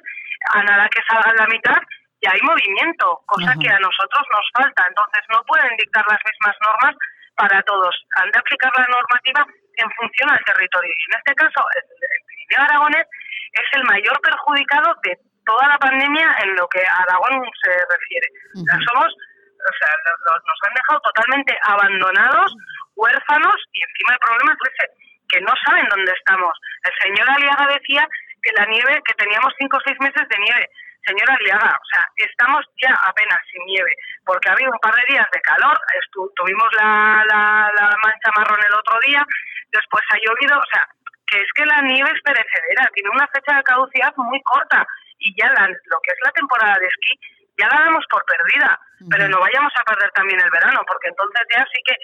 a nada que salga la mitad, ya hay movimiento, cosa que a nosotros nos falta. Entonces no pueden dictar las mismas normas para todos. Han de aplicar la normativa en función al territorio. Y en este caso, el, Pirineo Aragonés es el mayor perjudicado de toda la pandemia en lo que a Aragón se refiere. somos, o sea, nos han dejado totalmente abandonados, huérfanos, y encima el problema es ese, que no saben dónde estamos. El señor Aliaga decía que la nieve, que teníamos cinco o seis meses de nieve. Señora Aliaga, o sea, estamos ya apenas sin nieve, porque ha habido un par de días de calor, tuvimos la, la, mancha marrón el otro día, después ha llovido, o sea, que es que la nieve es perecedera, tiene una fecha de caducidad muy corta y ya lo que es la temporada de esquí ya la damos por perdida, pero no vayamos a perder también el verano, porque entonces ya sí que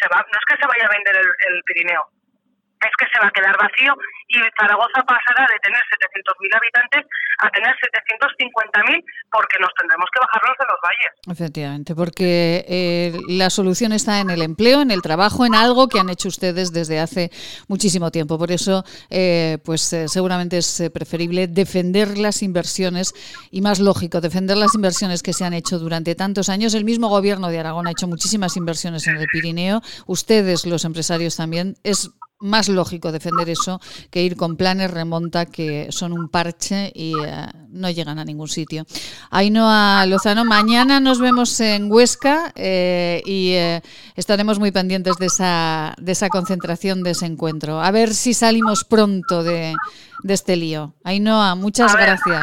se va, no es que se vaya a vender el Pirineo, es que se va a quedar vacío y Zaragoza pasará de tener 700.000 habitantes a tener 750.000 porque nos tendremos que bajarnos de los valles. Efectivamente, porque eh, la solución está en el empleo, en el trabajo, en algo que han hecho ustedes desde hace muchísimo tiempo. Por eso, eh, pues eh, seguramente es preferible defender las inversiones y más lógico defender las inversiones que se han hecho durante tantos años. El mismo gobierno de Aragón ha hecho muchísimas inversiones en el Pirineo. Ustedes, los empresarios también. Es más lógico defender eso que ir con planes remonta que son un parche y eh, no llegan a ningún sitio. Ainhoa Lozano, mañana nos vemos en Huesca eh, y eh, estaremos muy pendientes de esa, de esa concentración, de ese encuentro. A ver si salimos pronto de, de este lío. Ainhoa, muchas gracias.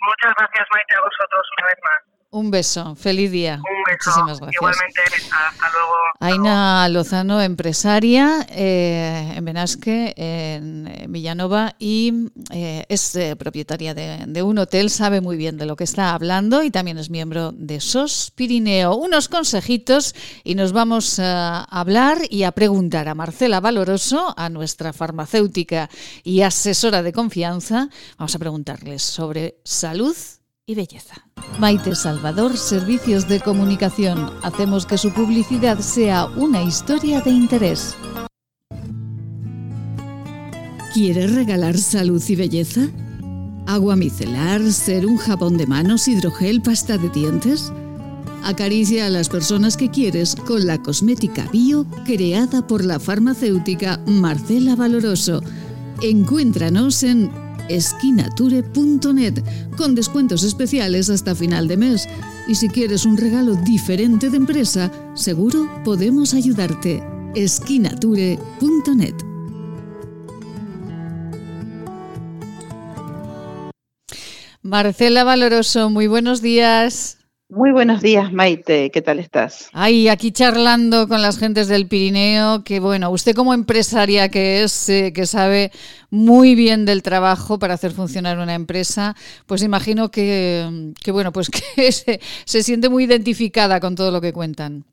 muchas gracias Maite a vosotros una vez más. Un beso, feliz día. Un beso. Muchísimas gracias. Igualmente, hasta luego. Aina Lozano, empresaria eh, en Benasque, en Villanova, y eh, es eh, propietaria de, de, un hotel, sabe muy bien de lo que está hablando y también es miembro de SOS Pirineo. Unos consejitos y nos vamos a hablar y a preguntar a Marcela Valoroso, a nuestra farmacéutica y asesora de confianza, vamos a preguntarles sobre salud y belleza. Maite Salvador, Servicios de Comunicación. Hacemos que su publicidad sea una historia de interés. ¿Quieres regalar salud y belleza? ¿Agua micelar, ser un jabón de manos, hidrogel, pasta de dientes? Acaricia a las personas que quieres con la cosmética bio creada por la farmacéutica Marcela Valoroso. Encuéntranos en esquinature.net con descuentos especiales hasta final de mes. Y si quieres un regalo diferente de empresa, seguro podemos ayudarte. esquinature.net Marcela Valoroso, muy buenos días. Muy buenos días, Maite. ¿Qué tal estás? Ay, aquí charlando con las gentes del Pirineo, que bueno, usted como empresaria que es, eh, que sabe muy bien del trabajo para hacer funcionar una empresa, pues imagino que, que bueno, pues que se, se, siente muy identificada con todo lo que cuentan.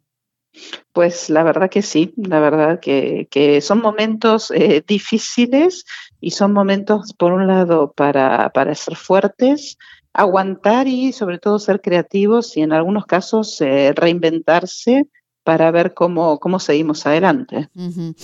Pues la verdad que sí, la verdad que, que son momentos eh, difíciles y son momentos, por un lado, para, para ser fuertes, aguantar y sobre todo ser creativos y en algunos casos eh, reinventarse para ver cómo, cómo seguimos adelante. Uh -huh.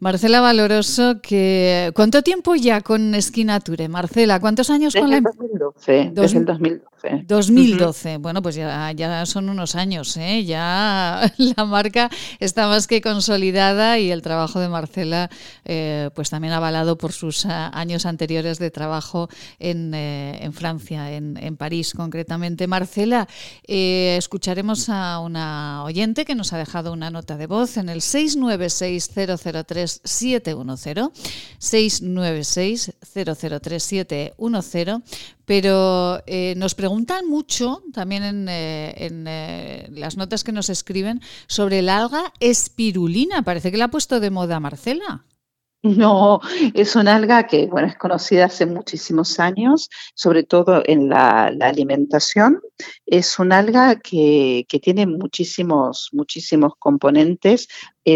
Marcela Valoroso, que ¿cuánto tiempo ya con Esquinature? Marcela, ¿cuántos años desde con la el 2012, Dos, desde el 2012. 2012. Uh -huh. Bueno, pues ya, son unos años, ¿eh? Ya la marca está más que consolidada y el trabajo de Marcela, eh, pues también avalado por sus uh, años anteriores de trabajo en, eh, Francia, en, París concretamente. Marcela, escucharemos a una oyente que nos ha dejado una nota de voz en el 696-003-710, 696-003-710, pero eh, nos preguntan mucho también en, eh, en eh, las notas que nos escriben sobre el alga espirulina. Parece que la ha puesto de moda Marcela. No, es un alga que bueno, es conocida hace muchísimos años, sobre todo en la, la alimentación. Es un alga que, que, tiene muchísimos, muchísimos componentes,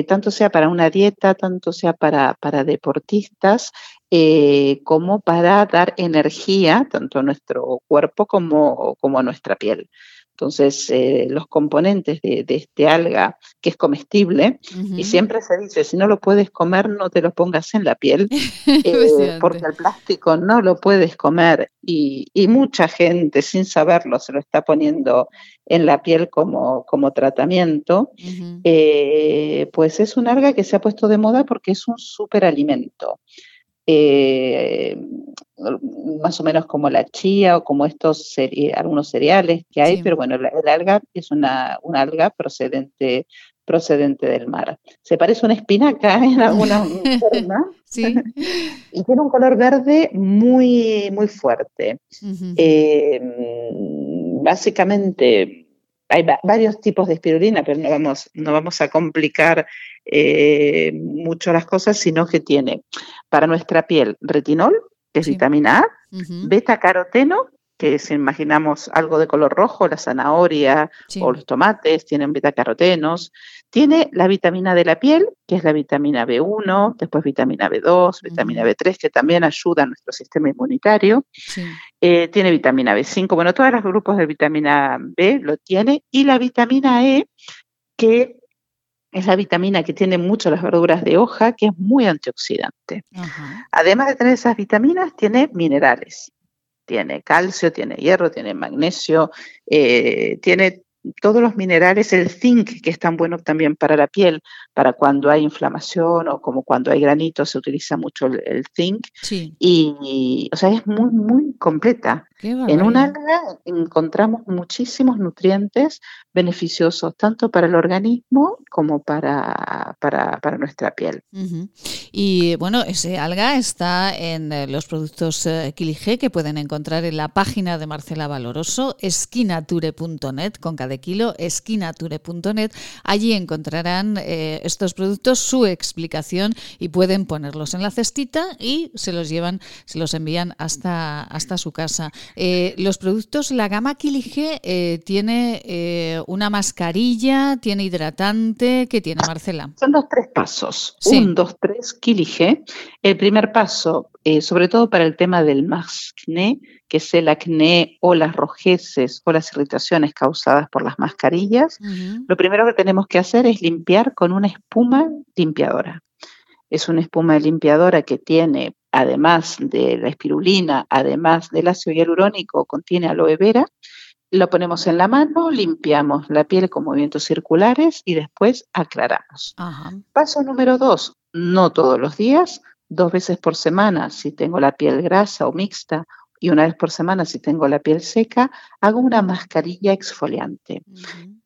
tanto sea para una dieta, tanto sea para, para deportistas, eh, como para dar energía tanto a nuestro cuerpo como, como a nuestra piel. Entonces, eh, los componentes de, de, este alga, que es comestible, uh -huh. y siempre se dice, si no lo puedes comer, no te lo pongas en la piel, eh, porque el plástico no lo puedes comer y, y, mucha gente, sin saberlo, se lo está poniendo en la piel como, como tratamiento, uh -huh. eh, pues es un alga que se ha puesto de moda porque es un superalimento. Eh, más o menos como la chía o como estos cere algunos cereales que hay, sí. pero bueno, la, el alga es una, una alga procedente procedente del mar. Se parece a una espinaca en alguna forma sí. y tiene un color verde muy, muy fuerte. Uh -huh. eh, básicamente hay varios tipos de espirulina, pero no vamos, no vamos a complicar eh, mucho las cosas, sino que tiene para nuestra piel retinol, que es sí. vitamina A, uh -huh. beta caroteno que si imaginamos algo de color rojo, la zanahoria Sí. o los tomates, tienen betacarotenos. Tiene la vitamina de la piel, que es la vitamina B1, después vitamina B2, vitamina B3, que también ayuda a nuestro sistema inmunitario. Sí. Eh, tiene vitamina B5, bueno, todos los grupos de vitamina B lo tiene. Y la vitamina E, que es la vitamina que tiene mucho las verduras de hoja, que es muy antioxidante. Ajá. Además de tener esas vitaminas, tiene minerales. Tiene calcio, tiene hierro, tiene magnesio, eh, tiene todos los minerales, el zinc, que es tan bueno también para la piel, para cuando hay inflamación o como cuando hay granitos, se utiliza mucho el, el zinc. Sí. Y, o sea, es muy, muy completa. En un alga encontramos muchísimos nutrientes beneficiosos, tanto para el organismo como para, para, para nuestra piel. Y bueno, ese alga está en eh, los productos eh, Quilige que pueden encontrar en la página de Marcela Valoroso, esquinature.net, con cada kilo, esquinature.net. Allí encontrarán eh, estos productos, su explicación y pueden ponerlos en la cestita y se los llevan, se los envían hasta, hasta su casa. Eh, los productos, la gama Quilige eh, tiene una mascarilla, tiene hidratante, ¿qué tiene Marcela? Son los tres pasos. Sí. Un, dos, tres, quilige. El primer paso, sobre todo para el tema del mascné, que es el acné o las rojeces o las irritaciones causadas por las mascarillas, lo primero que tenemos que hacer es limpiar con una espuma limpiadora. Es una espuma limpiadora que tiene, además de la espirulina, además del ácido hialurónico, contiene aloe vera. Lo ponemos en la mano, limpiamos la piel con movimientos circulares y después aclaramos. Paso número dos, no todos los días, dos veces por semana si tengo la piel grasa o mixta y una vez por semana si tengo la piel seca, hago una mascarilla exfoliante.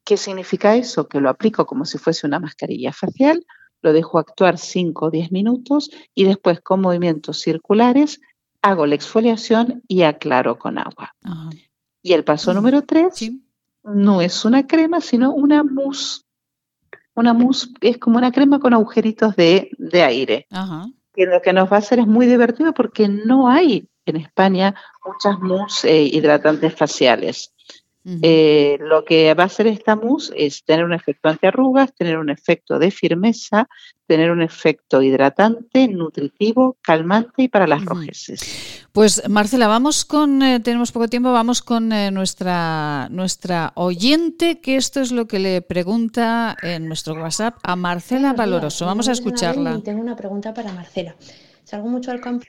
¿Qué significa eso? Que lo aplico como si fuese una mascarilla facial, lo dejo actuar 5 o 10 minutos y después con movimientos circulares hago la exfoliación y aclaro con agua. Y el paso número 3 Sí. no es una crema, sino una mousse. Una mousse es como una crema con agujeritos de, de aire. Que lo que nos va a hacer es muy divertido porque no hay en España muchas mousse eh, hidratantes faciales. Eh, lo que va a hacer esta mousse es tener un efecto antiarrugas, tener un efecto de firmeza, tener un efecto hidratante, nutritivo, calmante y para las Ujú. rojeces. Pues Marcela, vamos con, eh, tenemos poco tiempo, vamos con eh, nuestra, nuestra oyente, que esto es lo que le pregunta en nuestro WhatsApp a Marcela Valoroso. Vamos a escucharla. Tengo una pregunta para Marcela. Salgo mucho al campo.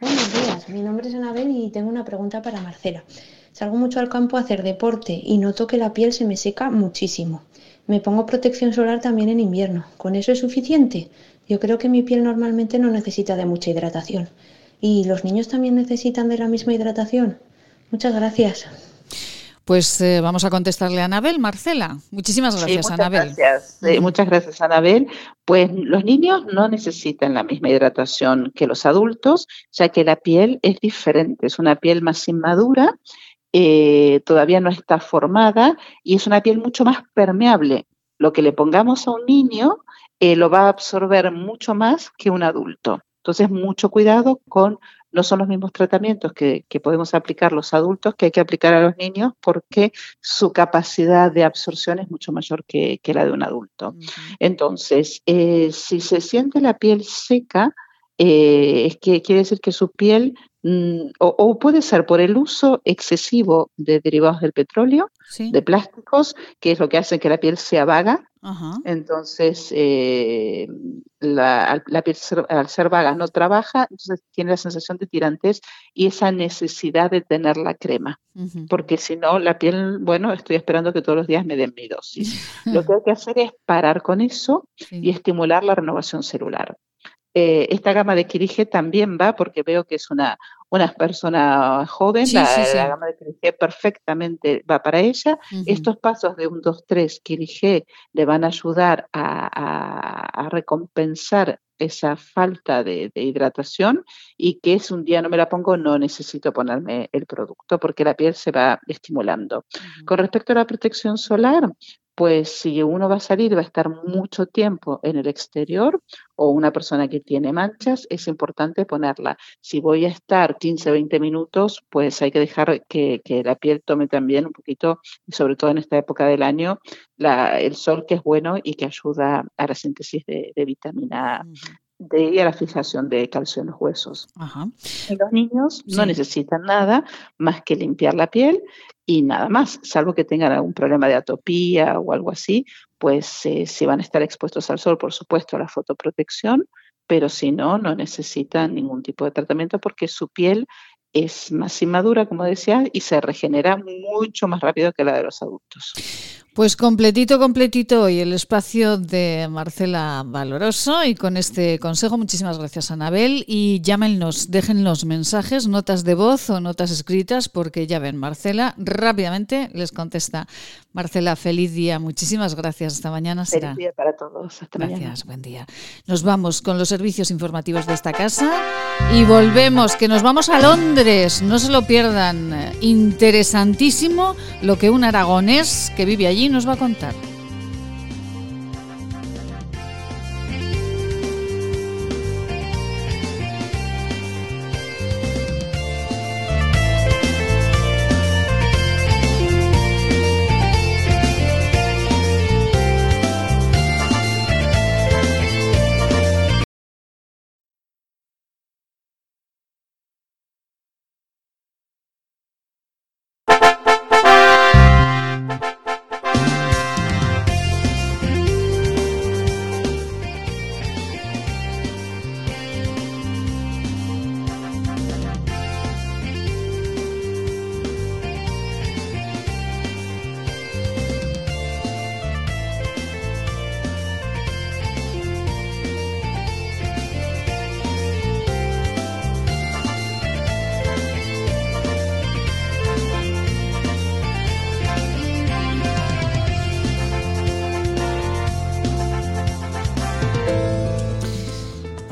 Buenos días, mi nombre es Anabel y tengo una pregunta para Marcela. Salgo mucho al campo a hacer deporte y noto que la piel se me seca muchísimo. Me pongo protección solar también en invierno. ¿Con eso es suficiente? Yo creo que mi piel normalmente no necesita de mucha hidratación. ¿Y los niños también necesitan de la misma hidratación? Muchas gracias. Pues eh, vamos a contestarle a Anabel. Marcela, muchísimas Sí, gracias, muchas Anabel. Gracias. Ujú. muchas gracias, Anabel. Pues los niños no necesitan la misma hidratación que los adultos, ya que la piel es diferente, es una piel más inmadura, eh, todavía no está formada y es una piel mucho más permeable. Lo que le pongamos a un niño eh, lo va a absorber mucho más que un adulto. Entonces, mucho cuidado con, no son los mismos tratamientos que, que podemos aplicar los adultos que hay que aplicar a los niños porque su capacidad de absorción es mucho mayor que, que la de un adulto. Entonces, eh, si se siente la piel seca, eh, es que quiere decir que su piel, mm, o, o puede ser por el uso excesivo de derivados del petróleo, Sí. de plásticos, que es lo que hace que la piel sea vaga. Ajá. Entonces, eh, la, la piel al ser vaga no trabaja, entonces tiene la sensación de tirantez y esa necesidad de tener la crema porque si no, la piel, bueno, estoy esperando que todos los días me den mi dosis. Lo que hay que hacer es parar con eso Sí. y estimular la renovación celular. Eh, esta gama de Kirige también va, porque veo que es una, una persona joven, Sí, la, sí, sí. la gama de Kirige perfectamente va para ella. Estos pasos de un 2, 3 Kirige le van a ayudar a, a- a recompensar esa falta de, de hidratación y que si un día no me la pongo no necesito ponerme el producto porque la piel se va estimulando. Con respecto a la protección solar, pues si uno va a salir, va a estar mucho tiempo en el exterior o una persona que tiene manchas, es importante ponerla. Si voy a estar 15 o 20 minutos, pues hay que dejar que, la piel tome también un poquito, sobre todo en esta época del año, el sol que es bueno y que ayuda a la síntesis de, vitamina D y a la fijación de calcio en los huesos. los niños no necesitan nada más que limpiar la piel y nada más, salvo que tengan algún problema de atopía o algo así, pues eh, si van a estar expuestos al sol, por supuesto, a la fotoprotección, pero si no, no necesitan ningún tipo de tratamiento porque su piel es más inmadura, como decía, y se regenera mucho más rápido que la de los adultos. Pues completito, completito hoy el espacio de Marcela Valoroso y con este consejo muchísimas gracias Anabel y llámenos, déjennos mensajes, notas de voz o notas escritas porque ya ven, Marcela rápidamente les contesta. Marcela, feliz día, muchísimas gracias, hasta mañana será. Feliz día para todos, hasta gracias, buen día. Nos vamos con los servicios informativos de esta casa y volvemos, que nos vamos a Londres, no se lo pierdan, interesantísimo lo que un aragonés que vive allí nos va a contar.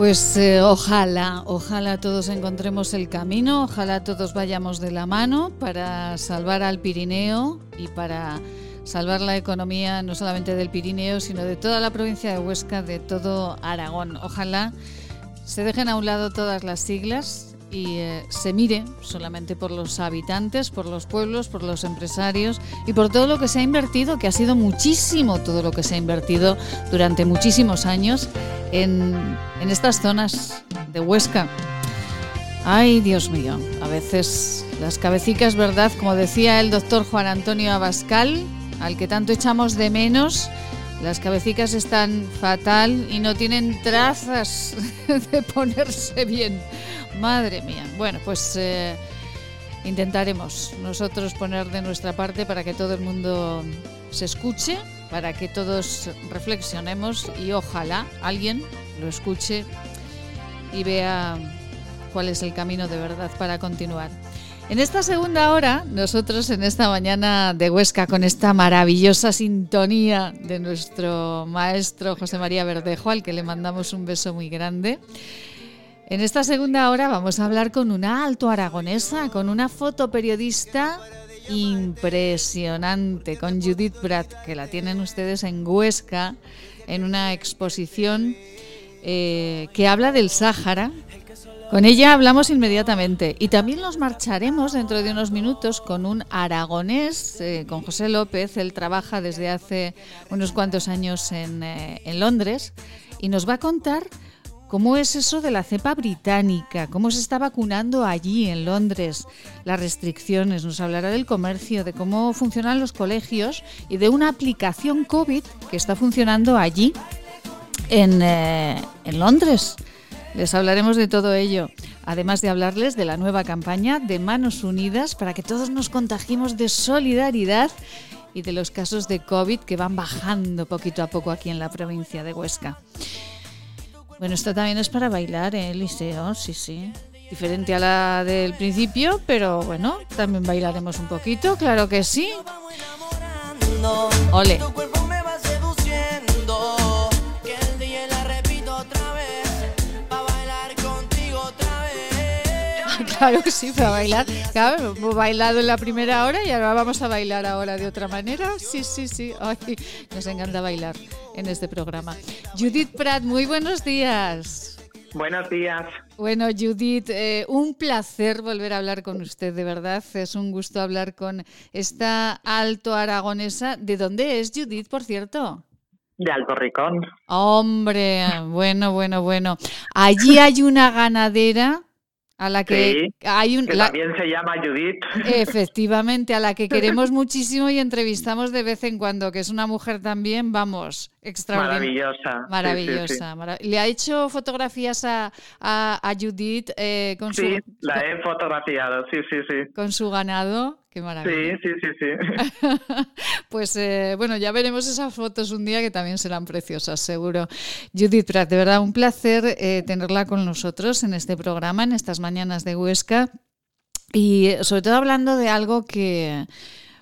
Pues eh, ojalá, ojalá todos encontremos el camino, ojalá todos vayamos de la mano para salvar al Pirineo y para salvar la economía no solamente del Pirineo, sino de toda la provincia de Huesca, de todo Aragón. Ojalá se dejen a un lado todas las siglas y eh, se mire solamente por los habitantes, por los pueblos, por los empresarios y por todo lo que se ha invertido, que ha sido muchísimo todo lo que se ha invertido durante muchísimos años en, en estas zonas de Huesca. Ay, Dios mío, a veces las cabecicas, ¿verdad? Como decía el doctor Juan Antonio Abascal, al que tanto echamos de menos, las cabecicas están fatal y no tienen trazas de ponerse bien. Madre mía. Bueno, pues eh, intentaremos nosotros poner de nuestra parte para que todo el mundo se escuche, para que todos reflexionemos y ojalá alguien lo escuche y vea cuál es el camino de verdad para continuar. En esta segunda hora, nosotros en esta mañana de Huesca, con esta maravillosa sintonía de nuestro maestro José María Verdejo, al que le mandamos un beso muy grande, en esta segunda hora vamos a hablar con una alto aragonesa, con una fotoperiodista impresionante, con Judith Bratt, que la tienen ustedes en Huesca, en una exposición eh, que habla del Sáhara. Con ella hablamos inmediatamente y también nos marcharemos dentro de unos minutos con un aragonés, eh, con José López. Él trabaja desde hace unos cuantos años en, eh, en Londres y nos va a contar ¿Cómo es eso de la cepa británica? ¿Cómo se está vacunando allí en Londres? Las restricciones, nos hablará del comercio, de cómo funcionan los colegios y de una aplicación COVID que está funcionando allí en, eh, en Londres. Les hablaremos de todo ello, además de hablarles de la nueva campaña de Manos Unidas para que todos nos contagiemos de solidaridad y de los casos de COVID que van bajando poquito a poco aquí en la provincia de Huesca. Bueno, esto también es para bailar el liceo, sí, sí. Diferente a la del principio, pero bueno, también bailaremos un poquito, claro que sí. Ole. Claro que sí, para bailar. Claro, hemos bailado en la primera hora y ahora vamos a bailar ahora de otra manera. Sí, sí, sí. Ay, nos encanta bailar en este programa. Judith Pratt, muy buenos días. Buenos días. Bueno, Judith, eh, un placer volver a hablar con usted, de verdad. Es un gusto hablar con esta alto aragonesa. ¿De dónde es Judith, por cierto? De Alto Ricón. Hombre, bueno, bueno, bueno. Allí hay una ganadera a la que Sí, hay un que la- también se llama Judith. efectivamente a la que queremos muchísimo y entrevistamos de vez en cuando, que es una mujer también, vamos, extraordinaria. Maravillosa. Sí, sí, Maravillosa. mara- ¿Le ha hecho fotografías a, a- a Judith eh, con, Sí, su, Sí, la he fotografiado, sí, sí, sí. con su ganado? Qué maravilla. Sí, sí, sí, sí. Pues eh, bueno, ya veremos esas fotos un día que también serán preciosas, seguro. Judith Prat, de verdad un placer eh, tenerla con nosotros en este programa, en estas mañanas de Huesca. Y sobre todo hablando de algo que,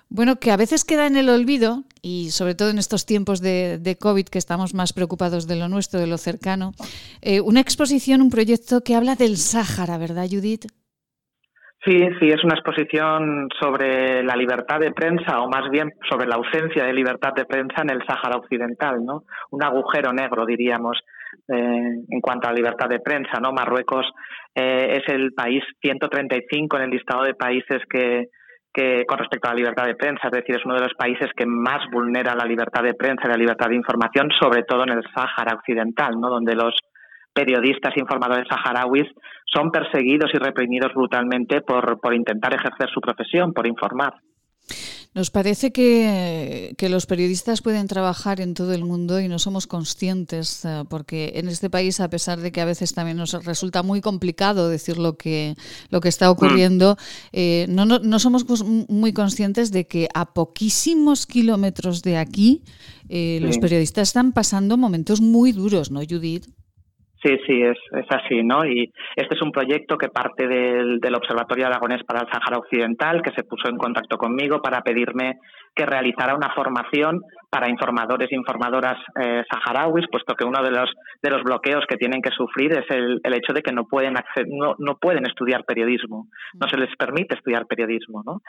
bueno, que a veces queda en el olvido y sobre todo en estos tiempos de, de COVID que estamos más preocupados de lo nuestro, de lo cercano. eh, una exposición, un proyecto que habla del Sáhara, ¿verdad, Judith? Sí, sí, es una exposición sobre la libertad de prensa, o más bien sobre la ausencia de libertad de prensa en el Sáhara Occidental, ¿no? Un agujero negro, diríamos, eh, en cuanto a libertad de prensa, ¿no? Marruecos eh, es el país 135 en el listado de países que, que, con respecto a la libertad de prensa, es decir, es uno de los países que más vulnera la libertad de prensa y la libertad de información, sobre todo en el Sáhara Occidental, ¿no? Donde los periodistas e informadores saharauis son perseguidos y reprimidos brutalmente por, por intentar ejercer su profesión, por informar. Nos parece que, que, los periodistas pueden trabajar en todo el mundo y no somos conscientes, uh, porque en este país, a pesar de que a veces también nos resulta muy complicado decir lo que, lo que está ocurriendo, mm. eh, no, no, no, somos muy conscientes de que a poquísimos kilómetros de aquí eh, sí. los periodistas están pasando momentos muy duros, ¿no, Judith? Sí, sí, es, es así, ¿no? Y este es un proyecto que parte del, del Observatorio Aragonés para el Sáhara Occidental, que se puso en contacto conmigo para pedirme que realizara una formación para informadores e informadoras eh, saharauis, puesto que uno de los de los bloqueos que tienen que sufrir es el, el hecho de que no pueden acceder, no, no pueden estudiar periodismo, no se les permite estudiar periodismo, ¿no?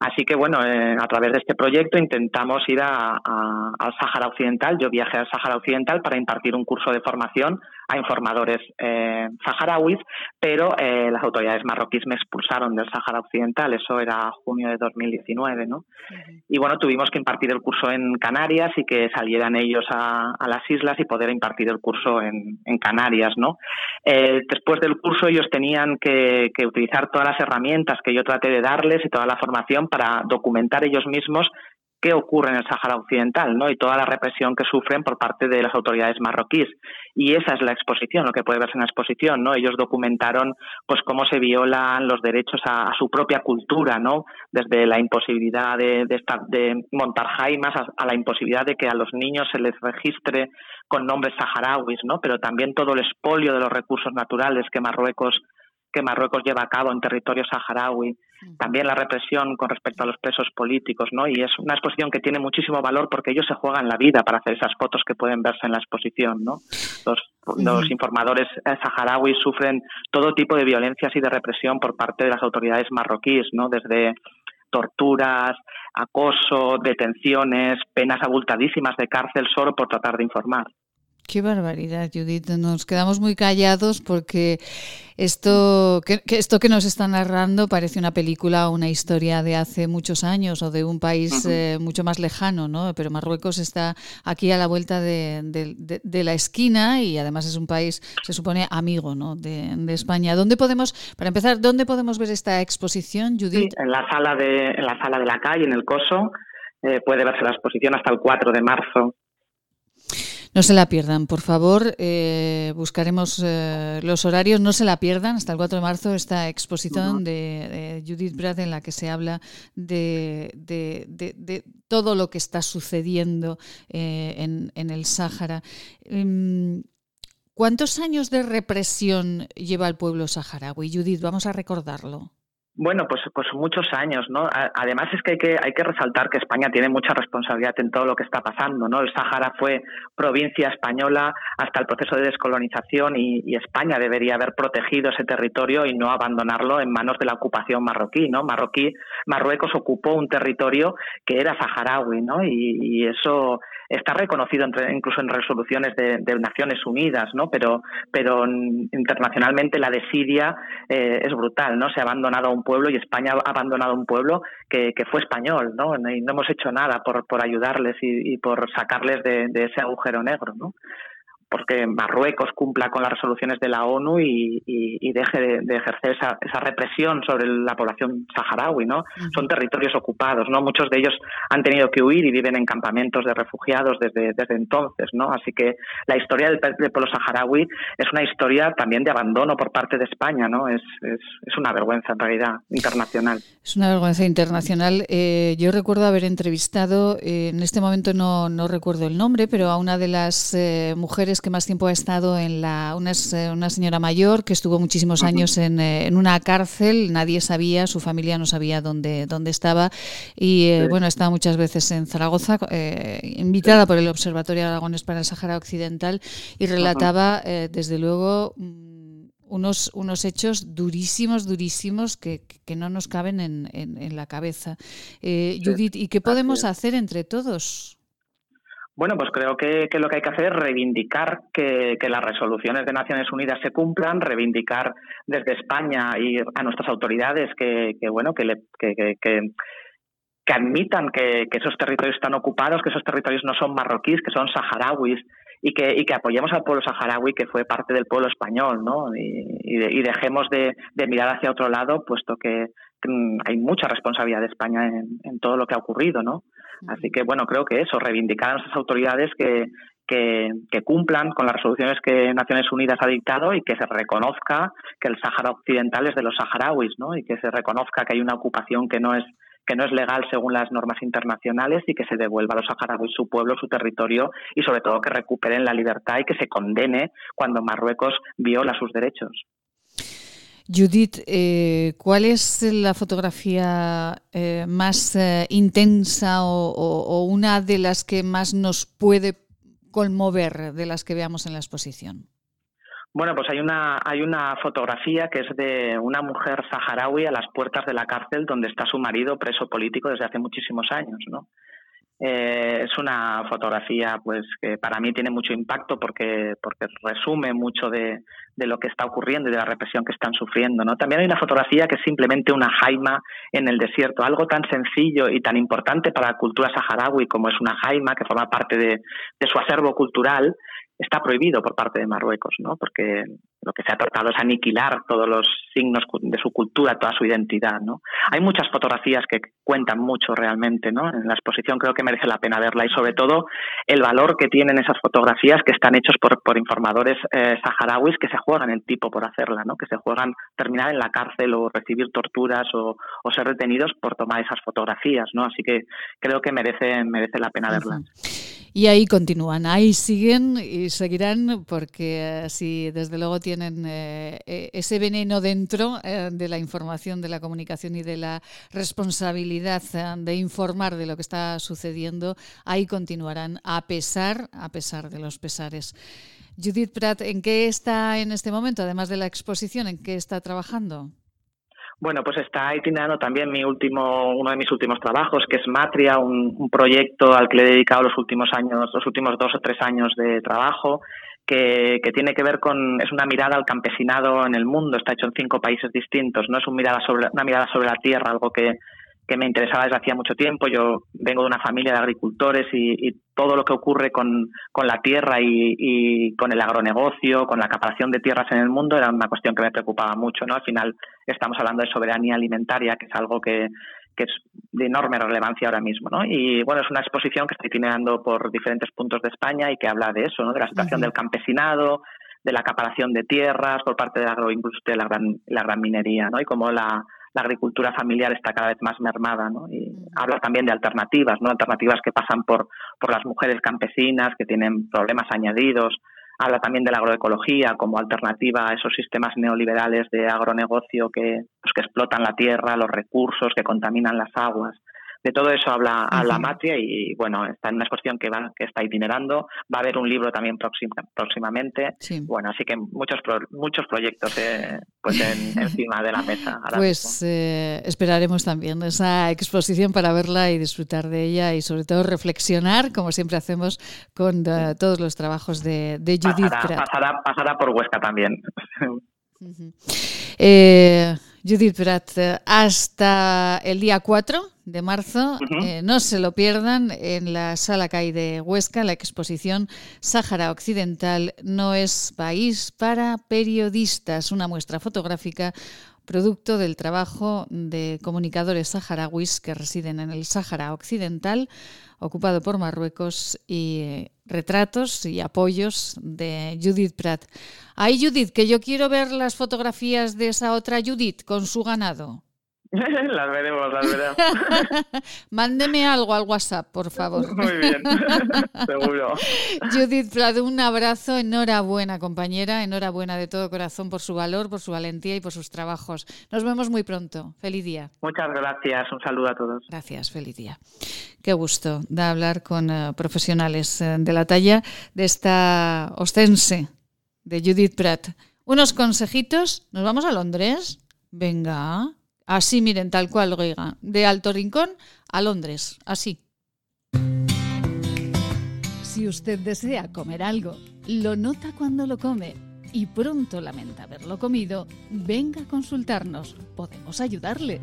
Así que bueno, eh, a través de este proyecto intentamos ir a, a, al Sáhara Occidental. Yo viajé al Sáhara Occidental para impartir un curso de formación a informadores eh, saharauis, pero eh, las autoridades marroquíes me expulsaron del Sáhara Occidental. Eso era junio de 2019, ¿no? Uh -huh. Y bueno, tuvimos que impartir el curso en Canarias y que salieran ellos a, las islas y poder impartir el curso en, en Canarias, ¿no? Eh, después del curso ellos tenían que, que utilizar todas las herramientas que yo traté de darles y toda la formación para documentar ellos mismos qué ocurre en el Sáhara Occidental, ¿no? Y toda la represión que sufren por parte de las autoridades marroquíes. Y esa es la exposición, lo que puede verse en la exposición, ¿no? Ellos documentaron, pues, cómo se violan los derechos a, su propia cultura, ¿no? Desde la imposibilidad de, estar, de montar jaimas a, a, la imposibilidad de que a los niños se les registre con nombres saharauis, ¿no? Pero también todo el expolio de los recursos naturales que Marruecos que Marruecos lleva a cabo en territorio saharaui, también la represión con respecto a los presos políticos, ¿no? Y es una exposición que tiene muchísimo valor porque ellos se juegan la vida para hacer esas fotos que pueden verse en la exposición, ¿no? Los, los informadores saharauis sufren todo tipo de violencias y de represión por parte de las autoridades marroquíes, ¿no? Desde torturas, acoso, detenciones, penas abultadísimas de cárcel solo por tratar de informar. Qué barbaridad, Judith. Nos quedamos muy callados porque esto que, que, esto que nos está narrando parece una película o una historia de hace muchos años o de un país eh, mucho más lejano, ¿no? Pero Marruecos está aquí a la vuelta de, de, de, de, la esquina y además es un país, se supone, amigo, ¿no? De, España. ¿Dónde podemos, para empezar, dónde podemos ver esta exposición, Judith? Sí, en la sala de, en la sala de la calle, en el Coso, eh, puede verse la exposición hasta el 4 de marzo. No se la pierdan, por favor. Eh, buscaremos eh, los horarios. No se la pierdan. Hasta el 4 de marzo esta exposición uh -huh. de, de, Judith Brad en la que se habla de, de, de todo lo que está sucediendo eh, en, en, el Sáhara. ¿Cuántos años de represión lleva el pueblo saharaui? Judith, vamos a recordarlo. Bueno, pues, pues muchos años, ¿no? Además es que hay, que hay que resaltar que España tiene mucha responsabilidad en todo lo que está pasando, ¿no? El Sáhara fue provincia española hasta el proceso de descolonización y, España debería haber protegido ese territorio y no abandonarlo en manos de la ocupación marroquí, ¿no? Marroquí, Marruecos ocupó un territorio que era saharaui, ¿no? y eso está reconocido incluso en resoluciones de, Naciones Unidas, ¿no? Pero, pero internacionalmente la desidia eh, es brutal, ¿no? Se ha abandonado a un pueblo y España ha abandonado a un pueblo que, fue español, ¿no? Y no hemos hecho nada por, por ayudarles y, y por sacarles de, de, ese agujero negro, ¿no? Porque Marruecos cumpla con las resoluciones de la ONU y, deje de, ejercer esa, esa, represión sobre la población saharaui, ¿no? Son territorios ocupados, ¿no? Muchos de ellos han tenido que huir y viven en campamentos de refugiados desde, desde entonces, ¿no? Así que la historia del, pueblo saharaui es una historia también de abandono por parte de España, ¿no? Es, es, es una vergüenza en realidad internacional. Es una vergüenza internacional. Eh, yo recuerdo haber entrevistado, eh, en este momento no, no recuerdo el nombre, pero a una de las eh, mujeres que más tiempo ha estado en la. Una, eh, una señora mayor que estuvo muchísimos años en, eh, en, una cárcel, nadie sabía, su familia no sabía dónde, dónde estaba. Y eh, bueno, estaba muchas veces en Zaragoza, invitada por el Observatorio Aragones para el Sahara Occidental, y relataba, desde luego, mm, unos, unos hechos durísimos, durísimos que, que no nos caben en, en, la cabeza. Judith, ¿y qué podemos hacer entre todos? Bueno, pues creo que, lo que hay que hacer es reivindicar que, las resoluciones de Naciones Unidas se cumplan, reivindicar desde España y a nuestras autoridades que, bueno que, que, admitan que, esos territorios están ocupados, que esos territorios no son marroquíes, que son saharauis y que, y que apoyemos al pueblo saharaui que fue parte del pueblo español, ¿no? Y, dejemos de, mirar hacia otro lado, puesto que mm, hay mucha responsabilidad de España en, en todo lo que ha ocurrido, ¿no? Así que, bueno, creo que eso, reivindicar a nuestras autoridades que, que, cumplan con las resoluciones que Naciones Unidas ha dictado y que se reconozca que el Sáhara Occidental es de los saharauis, ¿no? Y que se reconozca que hay una ocupación que no es que no es legal según las normas internacionales y que se devuelva a los saharauis su pueblo, su territorio y sobre todo que recuperen la libertad y que se condene cuando Marruecos viola sus derechos. Judith, eh, ¿cuál es la fotografía eh, más eh, intensa o, una de las que más nos puede conmover de las que veamos en la exposición? Bueno, pues hay una, hay una fotografía que es de una mujer saharaui a las puertas de la cárcel donde está su marido preso político desde hace muchísimos años, ¿no? Eh, es una fotografía pues que para mí tiene mucho impacto porque, porque resume mucho de, de, lo que está ocurriendo y de la represión que están sufriendo. ¿no? También hay una fotografía que es simplemente una jaima en el desierto, algo tan sencillo y tan importante para la cultura saharaui como es una jaima que forma parte de, de su acervo cultural, está prohibido por parte de Marruecos, ¿no? porque lo que se ha tratado es aniquilar todos los signos de su cultura, toda su identidad. ¿no? Hay muchas fotografías que cuentan mucho realmente. ¿no? En la exposición creo que merece la pena verla y sobre todo el valor que tienen esas fotografías que están hechos por, por informadores eh, saharauis que se juegan el tipo por hacerla, ¿no? que se juegan terminar en la cárcel o recibir torturas o, o ser detenidos por tomar esas fotografías. ¿no? Así que creo que merece, merece la pena verlas. Y ahí continúan, ahí siguen y seguirán porque eh, si desde luego tienen eh, e, ese veneno dentro eh, de la información, de la comunicación y de la responsabilidad de informar de lo que está sucediendo, ahí continuarán a pesar, a pesar de los pesares. Judith Pratt, ¿en qué está en este momento, además de la exposición, en qué está trabajando? Bueno, pues está itinerando también mi último, uno de mis últimos trabajos, que es Matria, un, proyecto al que le he dedicado los últimos años, los últimos dos o tres años de trabajo, que, que, tiene que ver con, es una mirada al campesinado en el mundo, está hecho en cinco países distintos, no es una mirada sobre, una mirada sobre la tierra, algo que, que me interesaba desde hacía mucho tiempo. Yo vengo de una familia de agricultores y, todo lo que ocurre con, con la tierra y, con el agronegocio, con la acaparación de tierras en el mundo, era una cuestión que me preocupaba mucho. ¿no? Al final estamos hablando de soberanía alimentaria, que es algo que, que es de enorme relevancia ahora mismo. ¿no? Y bueno, es una exposición que estoy itinerando por diferentes puntos de España y que habla de eso, ¿no? de la situación del campesinado, de la acaparación de tierras por parte de la agroindustria y la gran, la gran minería, ¿no? y cómo la la agricultura familiar está cada vez más mermada, ¿no? Y habla también de alternativas, ¿no? Alternativas que pasan por, por las mujeres campesinas, que tienen problemas añadidos habla también de la agroecología como alternativa a esos sistemas neoliberales de agronegocio que, que explotan la tierra, los recursos, que contaminan las aguas de todo eso habla, habla Matria y bueno, está en una exposición que va, que está itinerando. Va a haber un libro también próximamente. Bueno, así que muchos muchos proyectos eh, pues encima de la mesa. pues eh, esperaremos también esa exposición para verla y disfrutar de ella y sobre todo reflexionar, como siempre hacemos con eh, todos los trabajos de, Judith pasará, pasará, por Huesca también. Judith Pratt, hasta el día 4 de marzo. Eh, no se lo pierdan en la Sala CAI de Huesca, la exposición Sáhara Occidental no es país para periodistas, una muestra fotográfica producto del trabajo de comunicadores saharauis que residen en el Sáhara Occidental, ocupado por Marruecos, y eh, retratos y apoyos de Judith Pratt. Ay, Judith, que yo quiero ver las fotografías de esa otra Judith con su ganado. las veremos, las veremos. Mándeme algo al WhatsApp, por favor. Muy bien, seguro. Judith Prado, un abrazo, enhorabuena compañera, enhorabuena de todo corazón por su valor, por su valentía y por sus trabajos. Nos vemos muy pronto. Feliz día. Muchas gracias, un saludo a todos. Gracias, feliz día. Qué gusto de hablar con eh, profesionales eh, de la talla de esta ostense de Judith Pratt. Unos consejitos, ¿nos vamos a Londres? Venga. Así, miren, tal cual, oiga. De Alto Rincón a Londres, así. Si usted desea comer algo, lo nota cuando lo come y pronto lamenta haberlo comido, venga a consultarnos. Podemos ayudarle.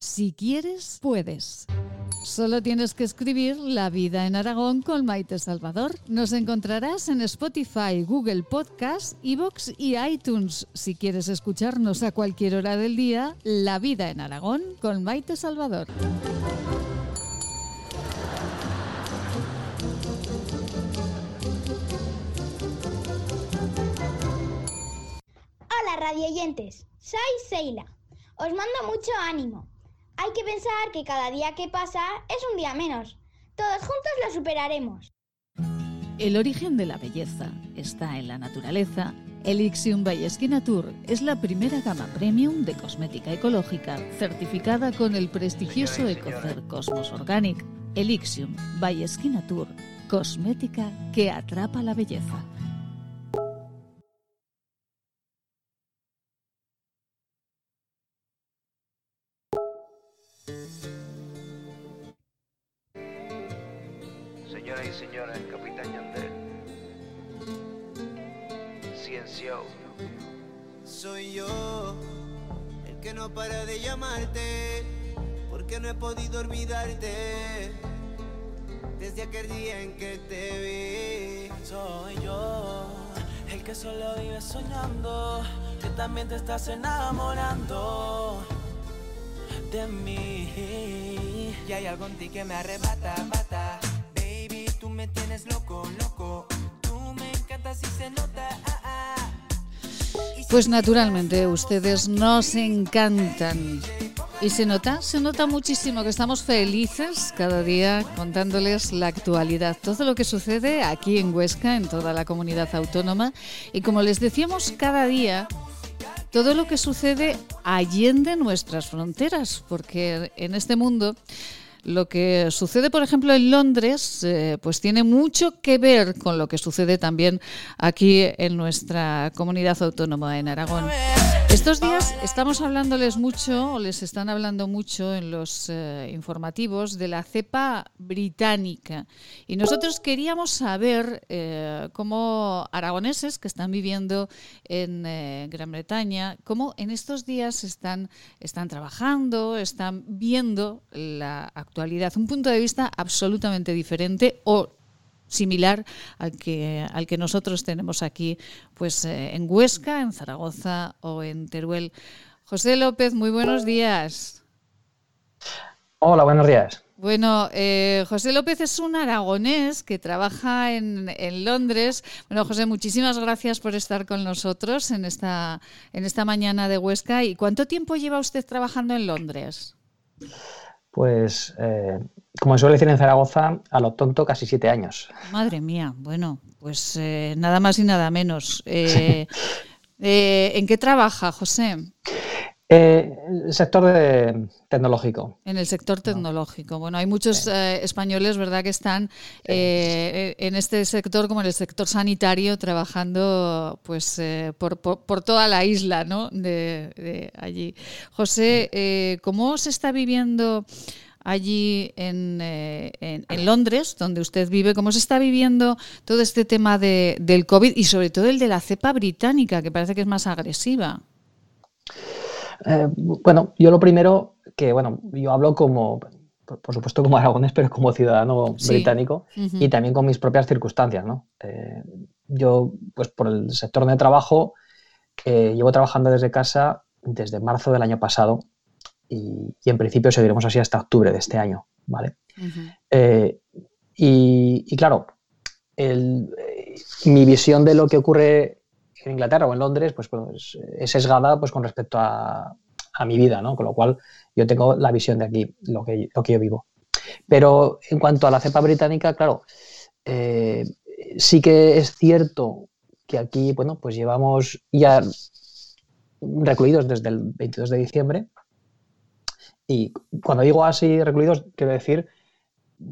Si quieres, puedes. Solo tienes que escribir La vida en Aragón con Maite Salvador. Nos encontrarás en Spotify, Google Podcast, Evox y iTunes. Si quieres escucharnos a cualquier hora del día, La vida en Aragón con Maite Salvador. Hola radioyentes, soy Seila. Os mando mucho ánimo. Hay que pensar que cada día que pasa es un día menos. Todos juntos lo superaremos. El origen de la belleza está en la naturaleza. Elixium by Tour es la primera gama premium de cosmética ecológica certificada con el prestigioso Ecocer Cosmos Organic. Elixium by Tour, cosmética que atrapa la belleza. Soñando, que también te estás enamorando de mí. Y hay algo en ti que me arrebata, bata. Baby, tú me tienes loco, loco. Tú me encantas y se nota. Ah, ah. Pues naturalmente, ustedes nos encantan. Y se nota, se nota muchísimo que estamos felices cada día contándoles la actualidad, todo lo que sucede aquí en Huesca, en toda la comunidad autónoma. Y como les decíamos cada día, todo lo que sucede allende nuestras fronteras, porque en este mundo lo que sucede, por ejemplo, en Londres, eh, pues tiene mucho que ver con lo que sucede también aquí en nuestra comunidad autónoma en Aragón. Estos días estamos hablándoles mucho, o les están hablando mucho en los eh, informativos de la cepa británica. Y nosotros queríamos saber eh, cómo aragoneses que están viviendo en eh, Gran Bretaña, cómo en estos días están, están trabajando, están viendo la actualidad, un punto de vista absolutamente diferente o similar al que, al que nosotros tenemos aquí pues, eh, en Huesca, en Zaragoza o en Teruel. José López, muy buenos días. Hola, buenos días. Bueno, eh, José López es un aragonés que trabaja en, en, Londres. Bueno, José, muchísimas gracias por estar con nosotros en esta, en esta mañana de Huesca. ¿Y cuánto tiempo lleva usted trabajando en Londres? Pues, eh, como suele decir en Zaragoza, a lo tonto casi siete años. Madre mía, bueno, pues eh, nada más y nada menos. Eh, eh ¿En qué trabaja, José? Eh, el sector de, tecnológico. En el sector tecnológico. Bueno, hay muchos eh, españoles, ¿verdad?, que están eh, en este sector, como en el sector sanitario, trabajando pues por, por, por, toda la isla, ¿no?, de, de allí. José, ¿cómo se está viviendo allí en, eh, en, en, Londres, donde usted vive, cómo se está viviendo todo este tema de, del COVID y sobre todo el de la cepa británica, que parece que es más agresiva. Eh, bueno, yo lo primero que, bueno, yo hablo como, por, supuesto como aragonés, pero como ciudadano sí. británico uh -huh. y también con mis propias circunstancias, ¿no? Eh, yo, pues por el sector de trabajo, eh, llevo trabajando desde casa desde marzo del año pasado y, y, en principio seguiremos así hasta octubre de este año, ¿vale? Uh -huh. y, y, claro, el, mi visión de lo que ocurre en Inglaterra o en Londres, pues, pues es sesgada pues, con respecto a, a, mi vida, ¿no? Con lo cual yo tengo la visión de aquí, lo que, lo que yo vivo. Pero en cuanto a la cepa británica, claro, eh, sí que es cierto que aquí, bueno, pues llevamos ya recluidos desde el 22 de diciembre. Y cuando digo así recluidos, quiero decir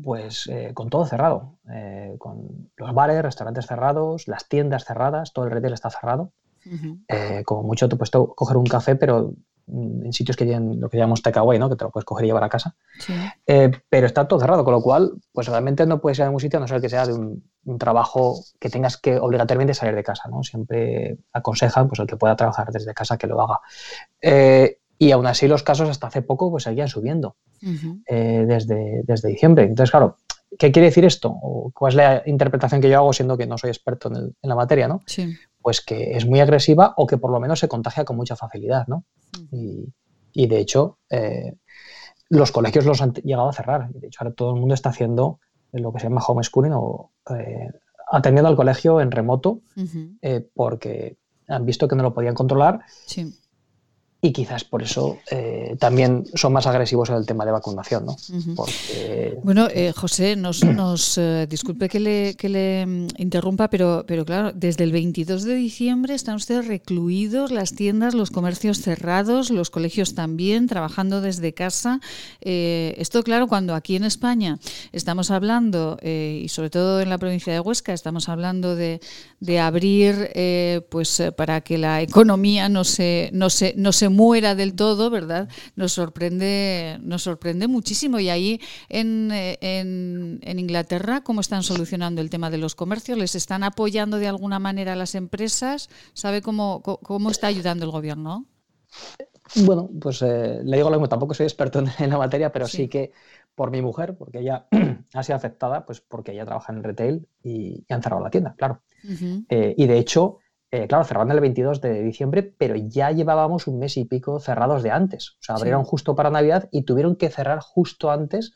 pues eh, con todo cerrado, eh, con los bares, restaurantes cerrados, las tiendas cerradas, todo el retail está cerrado. Uh -huh. eh, como mucho te puedes coger un café, pero en sitios que tienen lo que llamamos takeaway, ¿no? que te lo puedes coger y llevar a casa. Sí. Pero está todo cerrado, con lo cual, pues realmente no puedes ir a ningún sitio a no ser que sea de un, un, trabajo que tengas que obligatoriamente salir de casa. ¿no? Siempre aconsejan pues, el que pueda trabajar desde casa que lo haga. Eh, y aún así los casos hasta hace poco pues seguían subiendo uh -huh. eh, desde, desde diciembre. Entonces, claro, ¿qué quiere decir esto? ¿O ¿Cuál es la interpretación que yo hago siendo que no soy experto en, el, en la materia? ¿no? Sí. Pues que es muy agresiva o que por lo menos se contagia con mucha facilidad. ¿no? Uh -huh. y, y, de hecho, eh, los colegios los han llegado a cerrar. De hecho, ahora todo el mundo está haciendo lo que se llama homeschooling o eh, atendiendo al colegio en remoto uh -huh. porque han visto que no lo podían controlar. Sí y quizás por eso eh, también son más agresivos en el tema de vacunación. ¿no? Uh -huh. Porque... Bueno, eh, José, nos, nos eh, disculpe que le, que le mm, interrumpa, pero, pero claro, desde el 22 de diciembre están ustedes recluidos, las tiendas, los comercios cerrados, los colegios también, trabajando desde casa. Eh, esto, claro, cuando aquí en España estamos hablando, y sobre todo en la provincia de Huesca, estamos hablando de, de abrir pues para que la economía no se, no se, no se muera del todo, ¿verdad? Nos sorprende, nos sorprende muchísimo. Y ahí en, en, en, Inglaterra, ¿cómo están solucionando el tema de los comercios? ¿Les están apoyando de alguna manera a las empresas? ¿Sabe cómo, cómo está ayudando el gobierno? Bueno, pues eh, le digo lo mismo, tampoco soy experto en, la materia, pero sí. sí. que por mi mujer, porque ella ha sido afectada, pues porque ella trabaja en retail y, y han cerrado la tienda, claro. Uh -huh. eh, y de hecho, eh, claro, cerraron el 22 de diciembre, pero ya llevábamos un mes y pico cerrados de antes. O sea, abrieron sí. justo para Navidad y tuvieron que cerrar justo antes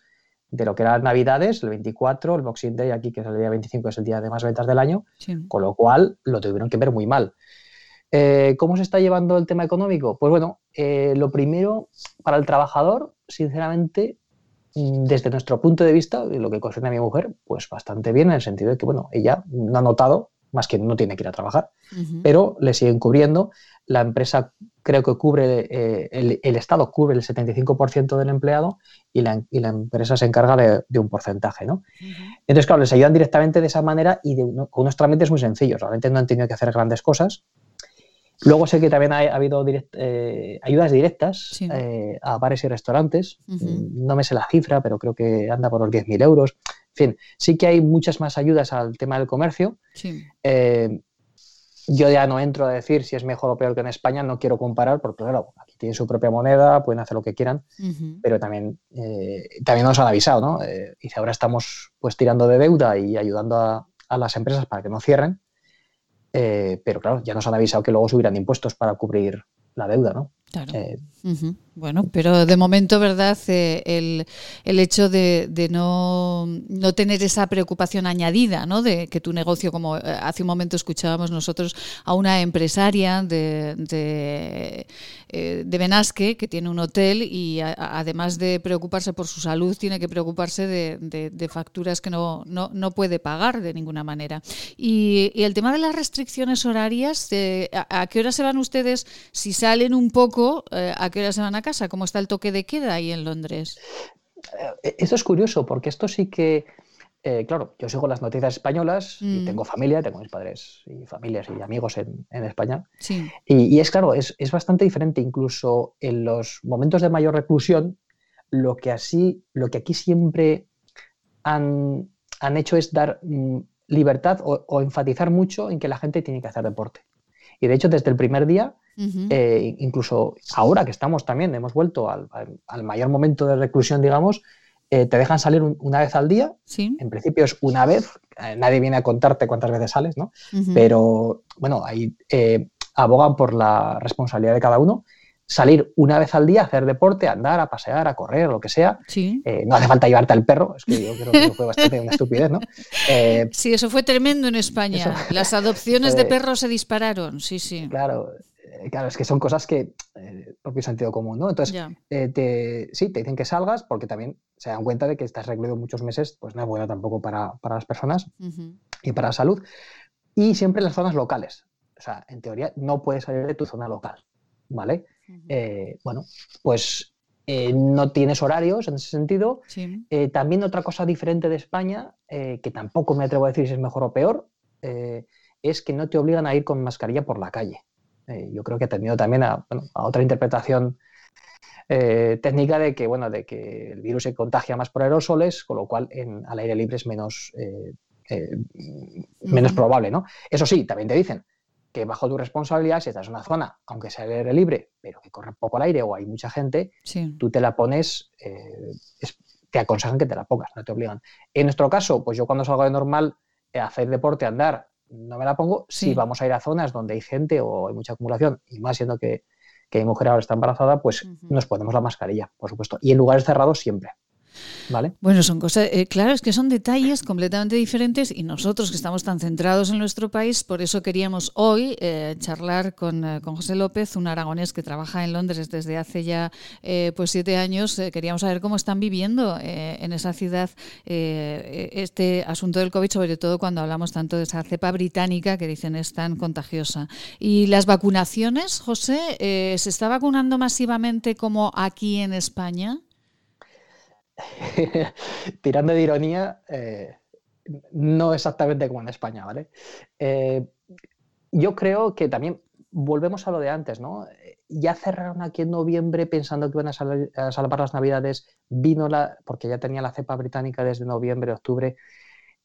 de lo que eran Navidades, el 24, el Boxing Day aquí, que es el día 25, es el día de más ventas del año, sí. con lo cual lo tuvieron que ver muy mal. Eh, ¿Cómo se está llevando el tema económico? Pues bueno, eh, lo primero, para el trabajador, sinceramente, mm, desde nuestro punto de vista, lo que concierne a mi mujer, pues bastante bien, en el sentido de que, bueno, ella no ha notado más que no tiene que ir a trabajar, uh -huh. pero le siguen cubriendo. La empresa creo que cubre, eh, el, el, Estado cubre el 75% del empleado y la, y la, empresa se encarga de, de un porcentaje. ¿no? Uh -huh. Entonces, claro, les ayudan directamente de esa manera y de, con unos trámites muy sencillos. Realmente no han tenido que hacer grandes cosas. Luego sé que también ha, habido eh, ayudas directas eh, a bares y restaurantes. No me sé la cifra, pero creo que anda por los 10.000 euros. En fin, sí que hay muchas más ayudas al tema del comercio. Eh, yo ya no entro a decir si es mejor o peor que en España, no quiero comparar, porque claro, aquí tienen su propia moneda, pueden hacer lo que quieran, pero también, también nos han avisado, ¿no? y ahora estamos pues tirando de deuda y ayudando a, a las empresas para que no cierren eh, pero claro, ya nos han avisado que luego subirán impuestos para cubrir la deuda, ¿no? Claro. Eh, bueno, pero de momento, ¿verdad? Eh, el, el, hecho de, de no, no, tener esa preocupación añadida, ¿no? De que tu negocio, como eh, hace un momento escuchábamos nosotros a una empresaria de, de, eh, de Benasque que tiene un hotel y además de preocuparse por su salud, tiene que preocuparse de, de facturas que no, no, no, puede pagar de ninguna manera. Y, y el tema de las restricciones horarias, a, ¿a, qué hora se van ustedes? Si salen un poco, ¿a qué hora se van a casa? ¿Cómo está el toque de queda ahí en Londres? Eh, esto es curioso, porque esto sí que, eh, claro, yo sigo las noticias españolas y mm. tengo familia, tengo mis padres y familias y amigos en, España. Y, es claro, es, bastante diferente. Incluso en los momentos de mayor reclusión, lo que así, lo que aquí siempre han, hecho es dar mm, libertad o, enfatizar mucho en que la gente tiene que hacer deporte. Y de hecho, desde el primer día eh, incluso ahora que estamos también, hemos vuelto al, mayor momento de reclusión, digamos, eh, te dejan salir una vez al día. En principio es una vez, eh, nadie viene a contarte cuántas veces sales, ¿no? Pero bueno, ahí abogan por la responsabilidad de cada uno salir una vez al día, a hacer deporte, a andar, a pasear, a correr, lo que sea. Eh, no hace falta llevarte al perro, es que yo creo que fue bastante una estupidez, ¿no? Eh, sí, eso fue tremendo en España. Las adopciones de perros se dispararon, sí, sí. Claro, eh, claro, es que son cosas que, propio sentido común, ¿no? Entonces, te, sí, te dicen que salgas porque también se dan cuenta de que estás recluido muchos meses, pues no es bueno tampoco para, las personas y para la salud. Y siempre en las zonas locales. O sea, en teoría no puedes salir de tu zona local, ¿vale? Eh, bueno, pues eh, no tienes horarios en ese sentido. Eh, también otra cosa diferente de España, que tampoco me atrevo a decir si es mejor o peor, es que no te obligan a ir con mascarilla por la calle. yo creo que ha tenido también a, otra interpretación técnica de que, bueno, de que el virus se contagia más por aerosoles, con lo cual en, al aire libre es menos, menos probable, ¿no? Eso sí, también te dicen, que bajo tu responsabilidad, si estás en una zona, aunque sea aire libre, pero que corre poco el aire o hay mucha gente, tú te la pones, eh, te aconsejan que te la pongas, no te obligan. En nuestro caso, pues yo cuando salgo de normal, eh, hacer deporte, andar, no me la pongo. Si vamos a ir a zonas donde hay gente o hay mucha acumulación, y más siendo que, que mi mujer ahora está embarazada, pues nos ponemos la mascarilla, por supuesto. Y en lugares cerrados siempre. Bueno, son cosas, eh, claro, es que son detalles completamente diferentes y nosotros que estamos tan centrados en nuestro país, por eso queríamos hoy eh, charlar eh, con, José López, un aragonés que trabaja en Londres desde hace ya pues siete años. queríamos saber cómo están viviendo en esa ciudad este asunto del COVID, sobre todo cuando hablamos tanto de esa cepa británica que dicen es tan contagiosa. Y las vacunaciones, José, ¿se está vacunando masivamente como aquí en España? tirando de ironía, eh, no exactamente como en España, ¿vale? Eh, yo creo que también volvemos a lo de antes, ¿no? Ya cerraron aquí en noviembre pensando que iban a, salvar las navidades, vino la, porque ya tenía la cepa británica desde noviembre, octubre,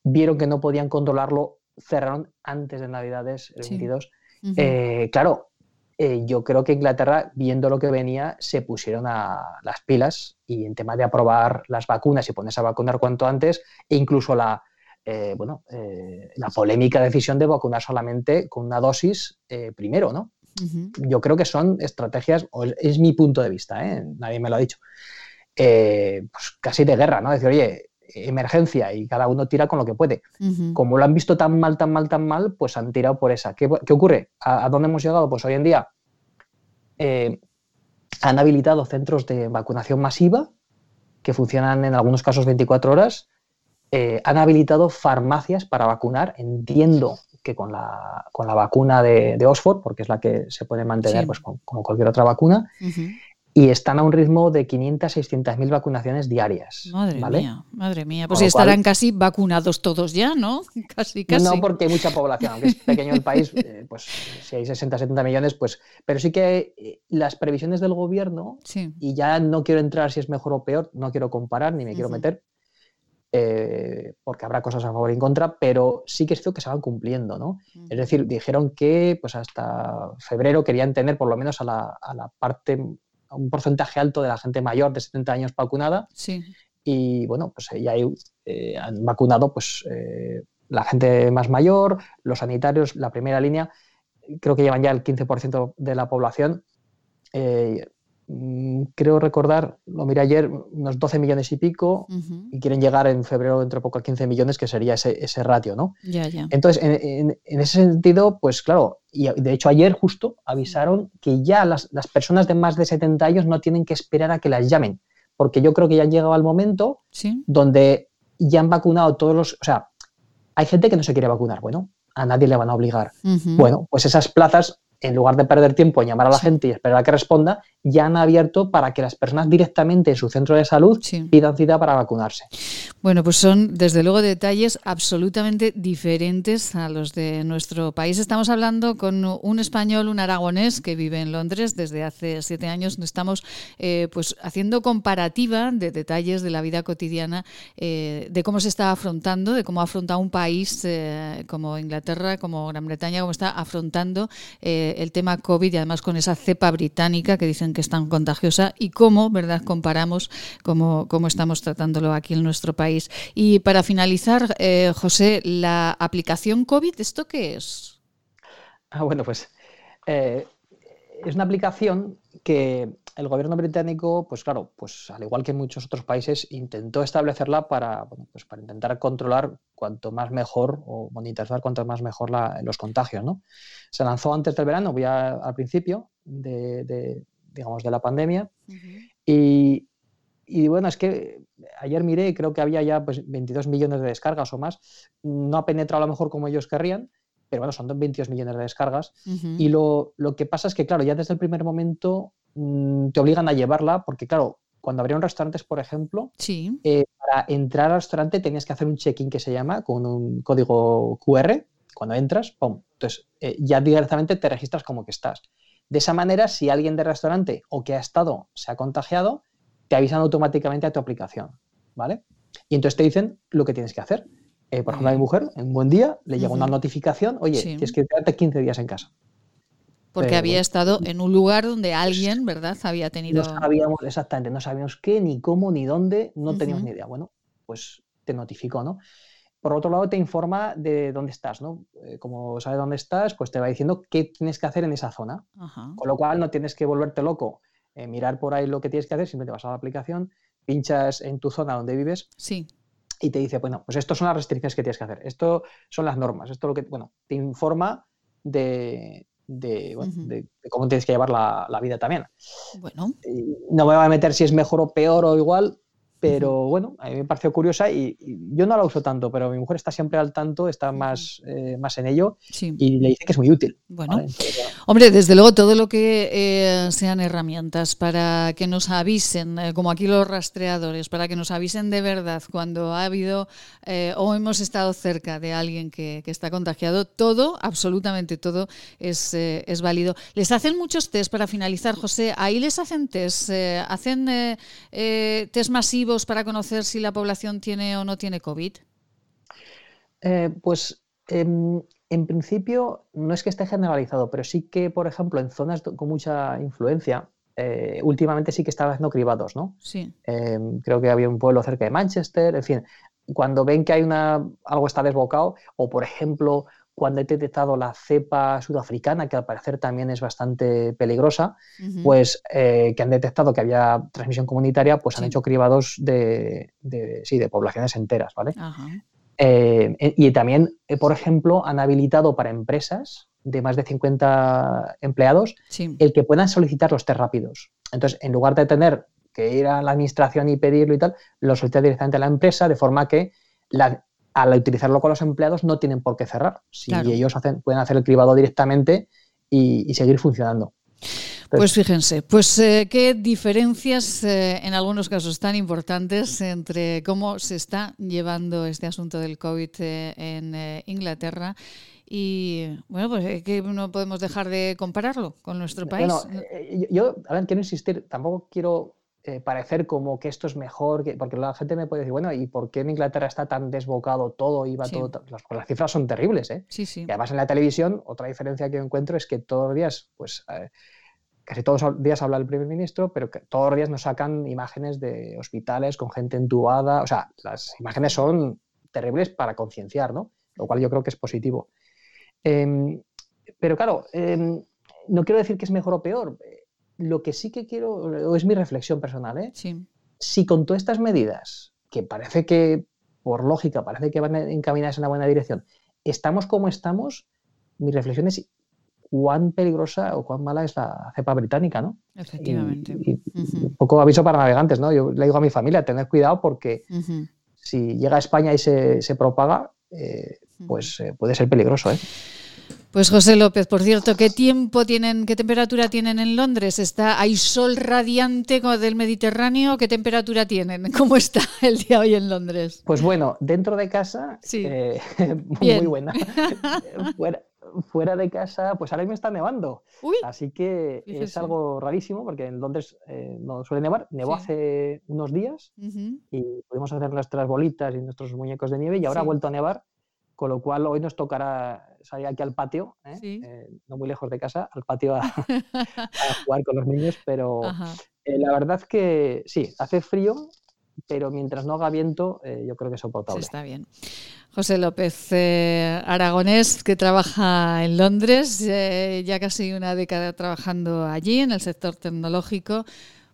vieron que no podían controlarlo, cerraron antes de navidades, el 22. Eh, claro, eh, yo creo que Inglaterra, viendo lo que venía, se pusieron a las pilas y en tema de aprobar las vacunas y ponerse a vacunar cuanto antes, e incluso la, eh, bueno, eh, la polémica decisión de vacunar solamente con una dosis primero, ¿no? Yo creo que son estrategias, o es mi punto de vista, nadie me lo ha dicho, pues casi de guerra, ¿no? Decir, oye, emergencia y cada uno tira con lo que puede. Como lo han visto tan mal, tan mal, tan mal, pues han tirado por esa. ¿Qué, ocurre? ¿A, dónde hemos llegado? Pues hoy en día eh, han habilitado centros de vacunación masiva que funcionan en algunos casos 24 horas. Eh, han habilitado farmacias para vacunar. Entiendo que con la, con la vacuna de, Oxford, porque es la que se puede mantener pues, como cualquier otra vacuna. Y están a un ritmo de 500 600 mil vacunaciones diarias. Madre ¿vale? mía, madre mía. Pues lo estarán cual- casi vacunados todos ya, ¿no? Casi, casi. No porque hay mucha población, aunque es pequeño el país, eh, pues si hay 60, 70 millones, pues. Pero sí que eh, las previsiones del gobierno, Sí. y ya no quiero entrar si es mejor o peor, no quiero comparar ni me quiero meter, eh, porque habrá cosas a favor y en contra, pero sí que es cierto que se van cumpliendo, ¿no? Es decir, dijeron que pues hasta febrero querían tener por lo menos a la, a la parte, un porcentaje alto de la gente mayor de 70 años vacunada Sí. y bueno, pues ya hay, eh, han vacunado pues eh, la gente más mayor, los sanitarios, la primera línea, creo que llevan ya el 15% de la población. Eh, creo recordar, lo miré ayer, unos 12 millones y pico, y quieren llegar en febrero dentro de poco a 15 millones, que sería ese, ese ratio, ¿no? Ya, ya. Entonces, en, en- en ese sentido, pues claro, y de hecho ayer justo avisaron que ya las, las personas de más de 70 años no tienen que esperar a que las llamen, porque yo creo que ya han llegado al momento Sí. donde ya han vacunado todos los... O sea, hay gente que no se quiere vacunar, bueno, a nadie le van a obligar. Bueno, pues esas plazas, en lugar de perder tiempo en llamar a la gente y esperar a que responda, ya han abierto para que las personas directamente en su centro de salud pidan cita para vacunarse. Bueno, pues son desde luego detalles absolutamente diferentes a los de nuestro país. Estamos hablando con un español, un aragonés que vive en Londres desde hace siete años. Estamos eh, pues haciendo comparativa de detalles de la vida cotidiana, eh, de cómo se está afrontando, de cómo afronta un país eh, como Inglaterra, como Gran Bretaña, cómo está afrontando el tema COVID y además con esa cepa británica que dicen que es tan contagiosa y cómo, ¿verdad?, comparamos cómo, cómo estamos tratándolo aquí en nuestro país. Y para finalizar, eh, José, la aplicación COVID, ¿esto qué es? Ah, bueno, pues eh, es una aplicación que el gobierno británico, pues claro, pues al igual que muchos otros países, intentó establecerla para, pues para intentar controlar cuanto más mejor o monitorizar cuanto más mejor la- los contagios, ¿no? Se lanzó antes del verano, voy al principio de, digamos, de la pandemia y, y bueno, es que ayer miré, creo que había ya pues, 22 millones de descargas o más. No ha penetrado a lo mejor como ellos querrían, pero bueno, son 22 millones de descargas. Y lo, lo que pasa es que, claro, ya desde el primer momento mm, te obligan a llevarla, porque claro, cuando abrieron restaurantes, por ejemplo, Sí. eh, para entrar al restaurante tenías que hacer un check-in que se llama con un código QR. Cuando entras, ¡pum! Entonces, eh, ya directamente te registras como que estás. De esa manera, si alguien del restaurante o que ha estado se ha contagiado, te avisan automáticamente a tu aplicación, ¿vale? Y entonces te dicen lo que tienes que hacer. Eh, por ejemplo, a mi mujer, en un buen día, le llega una notificación, oye, Sí. tienes que quedarte 15 días en casa. Porque Eh, había estado en un lugar donde alguien, ¿verdad?, había tenido... No sabíamos exactamente, no sabíamos qué, ni cómo, ni dónde, no teníamos ni idea. Bueno, pues te notificó, ¿no? Por otro lado, te informa de dónde estás, ¿no? Eh, como sabe dónde estás, pues te va diciendo qué tienes que hacer en esa zona. Ajá. Con lo cual, no tienes que volverte loco, eh, mirar por ahí lo que tienes que hacer, simplemente vas a la aplicación, pinchas en tu zona donde vives Sí. y te dice, bueno, pues estas son las restricciones que tienes que hacer, esto son las normas, esto es lo que, bueno, te informa de, de, bueno, Ujú. de- de cómo tienes que llevar la, la vida también. Bueno. No me voy a meter si es mejor o peor o igual, pero bueno, a mí me pareció curiosa y, y yo no la uso tanto, pero mi mujer está siempre al tanto, está más, eh, más en ello y le dice que es muy útil. Bueno. ¿vale? Entonces, bueno, Hombre, desde luego todo lo que eh, sean herramientas para que nos avisen, eh, como aquí los rastreadores, para que nos avisen de verdad cuando ha habido eh, o hemos estado cerca de alguien que, que está contagiado, todo, absolutamente todo, es, eh, es válido. Les hacen muchos test para finalizar, José. Ahí les hacen test, hacen test masivos para conocer si la población tiene o no tiene COVID. Eh, pues em, en principio no es que esté generalizado, pero sí que, por ejemplo, en zonas con mucha influencia, eh, últimamente sí que están haciendo cribados, ¿no? Sí. Em, creo que había un pueblo cerca de Manchester, en fin, cuando ven que hay una, algo está desbocado, o por ejemplo, cuando he detectado la cepa sudafricana, que al parecer también es bastante peligrosa, pues eh, que han detectado que había transmisión comunitaria, pues han hecho cribados de, de- sí, de poblaciones enteras, ¿vale? Eh, eh, y también, por ejemplo, han habilitado para empresas de más de 50 empleados Sí. el que puedan solicitar los test rápidos. Entonces, en lugar de tener que ir a la administración y pedirlo y tal, lo solicita directamente a la empresa, de forma que la- al utilizarlo con los empleados no tienen por qué cerrar. Si Claro. ellos hacen, pueden hacer el cribado directamente y, y seguir funcionando. Pues fíjense, pues eh, qué diferencias eh, en algunos casos tan importantes entre cómo se está llevando este asunto del COVID eh, en Inglaterra y bueno, pues que no podemos dejar de compararlo con nuestro país. Bueno, yo, a ver, quiero insistir, tampoco quiero parecer como que esto es mejor, porque la gente me puede decir, bueno, ¿y por qué en Inglaterra está tan desbocado todo va todo? Las, las, cifras son terribles, ¿eh? Sí, sí. Y además en la televisión, otra diferencia que encuentro es que todos los días, pues casi todos los días habla el primer ministro, pero que todos los días nos sacan imágenes de hospitales con gente entubada. O sea, las imágenes son terribles para concienciar, ¿no? Lo cual yo creo que es positivo. Em, pero claro, em, no quiero decir que es mejor o peor. Lo que sí que quiero, o es mi reflexión personal, ¿eh? Si con todas estas medidas, que parece que, por lógica, parece que van encaminadas en la buena dirección, estamos como estamos, mi reflexión es cuán peligrosa o cuán mala es la cepa británica, ¿no? Efectivamente. Un poco aviso para navegantes, ¿no? Yo le digo a mi familia, tener cuidado porque si llega a España y se, propaga, eh, pues eh, puede ser peligroso, ¿eh? Pues José López, por cierto, ¿qué tiempo tienen, qué temperatura tienen en Londres? ¿Está, ¿Hay sol radiante del Mediterráneo? ¿Qué temperatura tienen? ¿Cómo está el día hoy en Londres? Pues bueno, dentro de casa, sí. muy buena. Fuera, fuera de casa, pues ahora mismo está nevando. Así que es algo rarísimo porque en Londres eh, no suele nevar. Nevó hace unos días y pudimos hacer nuestras bolitas y nuestros muñecos de nieve y ahora ha vuelto a nevar. Con lo cual hoy nos tocará salir aquí al patio, ¿eh? Eh, no muy lejos de casa, al patio a, jugar con los niños, pero la verdad es que sí, hace frío, pero mientras no haga viento, yo creo que es soportable. está bien. José López eh, Aragonés, que trabaja en Londres, eh, ya casi una década trabajando allí en el sector tecnológico.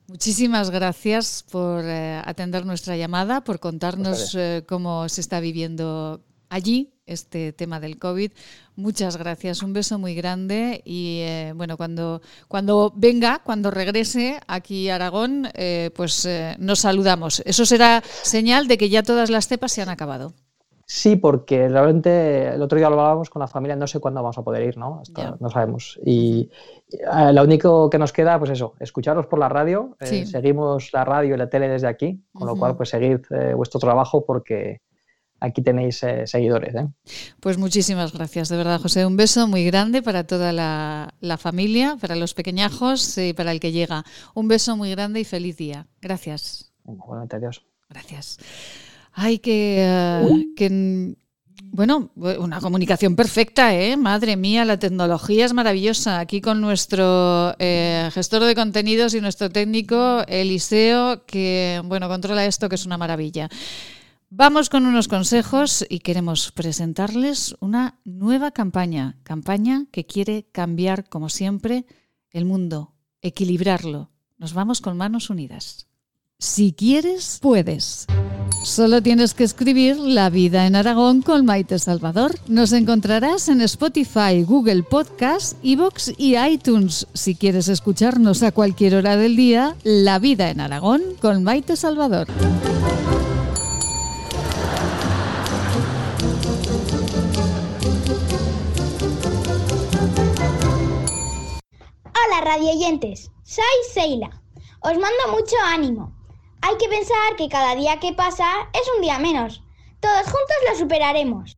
Muchísimas gracias por eh, atender nuestra llamada, por contarnos cómo se está viviendo allí este tema del COVID. Muchas gracias, un beso muy grande y bueno, cuando, cuando venga, cuando regrese aquí a Aragón, pues nos saludamos. Eso será señal de que ya todas las cepas se han acabado. Sí, porque realmente el otro día lo hablábamos con la familia, no sé cuándo vamos a poder ir, ¿no? no sabemos. Y eh, lo único que nos queda, pues eso, escucharos por la radio. Eh, seguimos la radio y la tele desde aquí, con lo cual, pues seguid eh, vuestro trabajo porque aquí tenéis seguidores. Pues muchísimas gracias, de verdad, José. Un beso muy grande para toda la, la familia, para los pequeñajos y para el que llega. Un beso muy grande y feliz día. Gracias. Buenas adiós. Gracias. Ay, que, que bueno, una comunicación perfecta, ¿eh? Madre mía, la tecnología es maravillosa. Aquí con nuestro eh, gestor de contenidos y nuestro técnico, Eliseo, que, bueno, controla esto, que es una maravilla. Vamos con unos consejos y queremos presentarles una nueva campaña. Campaña que quiere cambiar, como siempre, el mundo, equilibrarlo. Nos vamos con manos unidas. Si quieres, puedes. Solo tienes que escribir La vida en Aragón con Maite Salvador. Nos encontrarás en Spotify, Google Podcast, Evox y iTunes. Si quieres escucharnos a cualquier hora del día, La vida en Aragón con Maite Salvador. Hola radioyentes, soy Seila. Os mando mucho ánimo hay que pensar que cada día que pasa es un día menos. Todos juntos lo superaremos.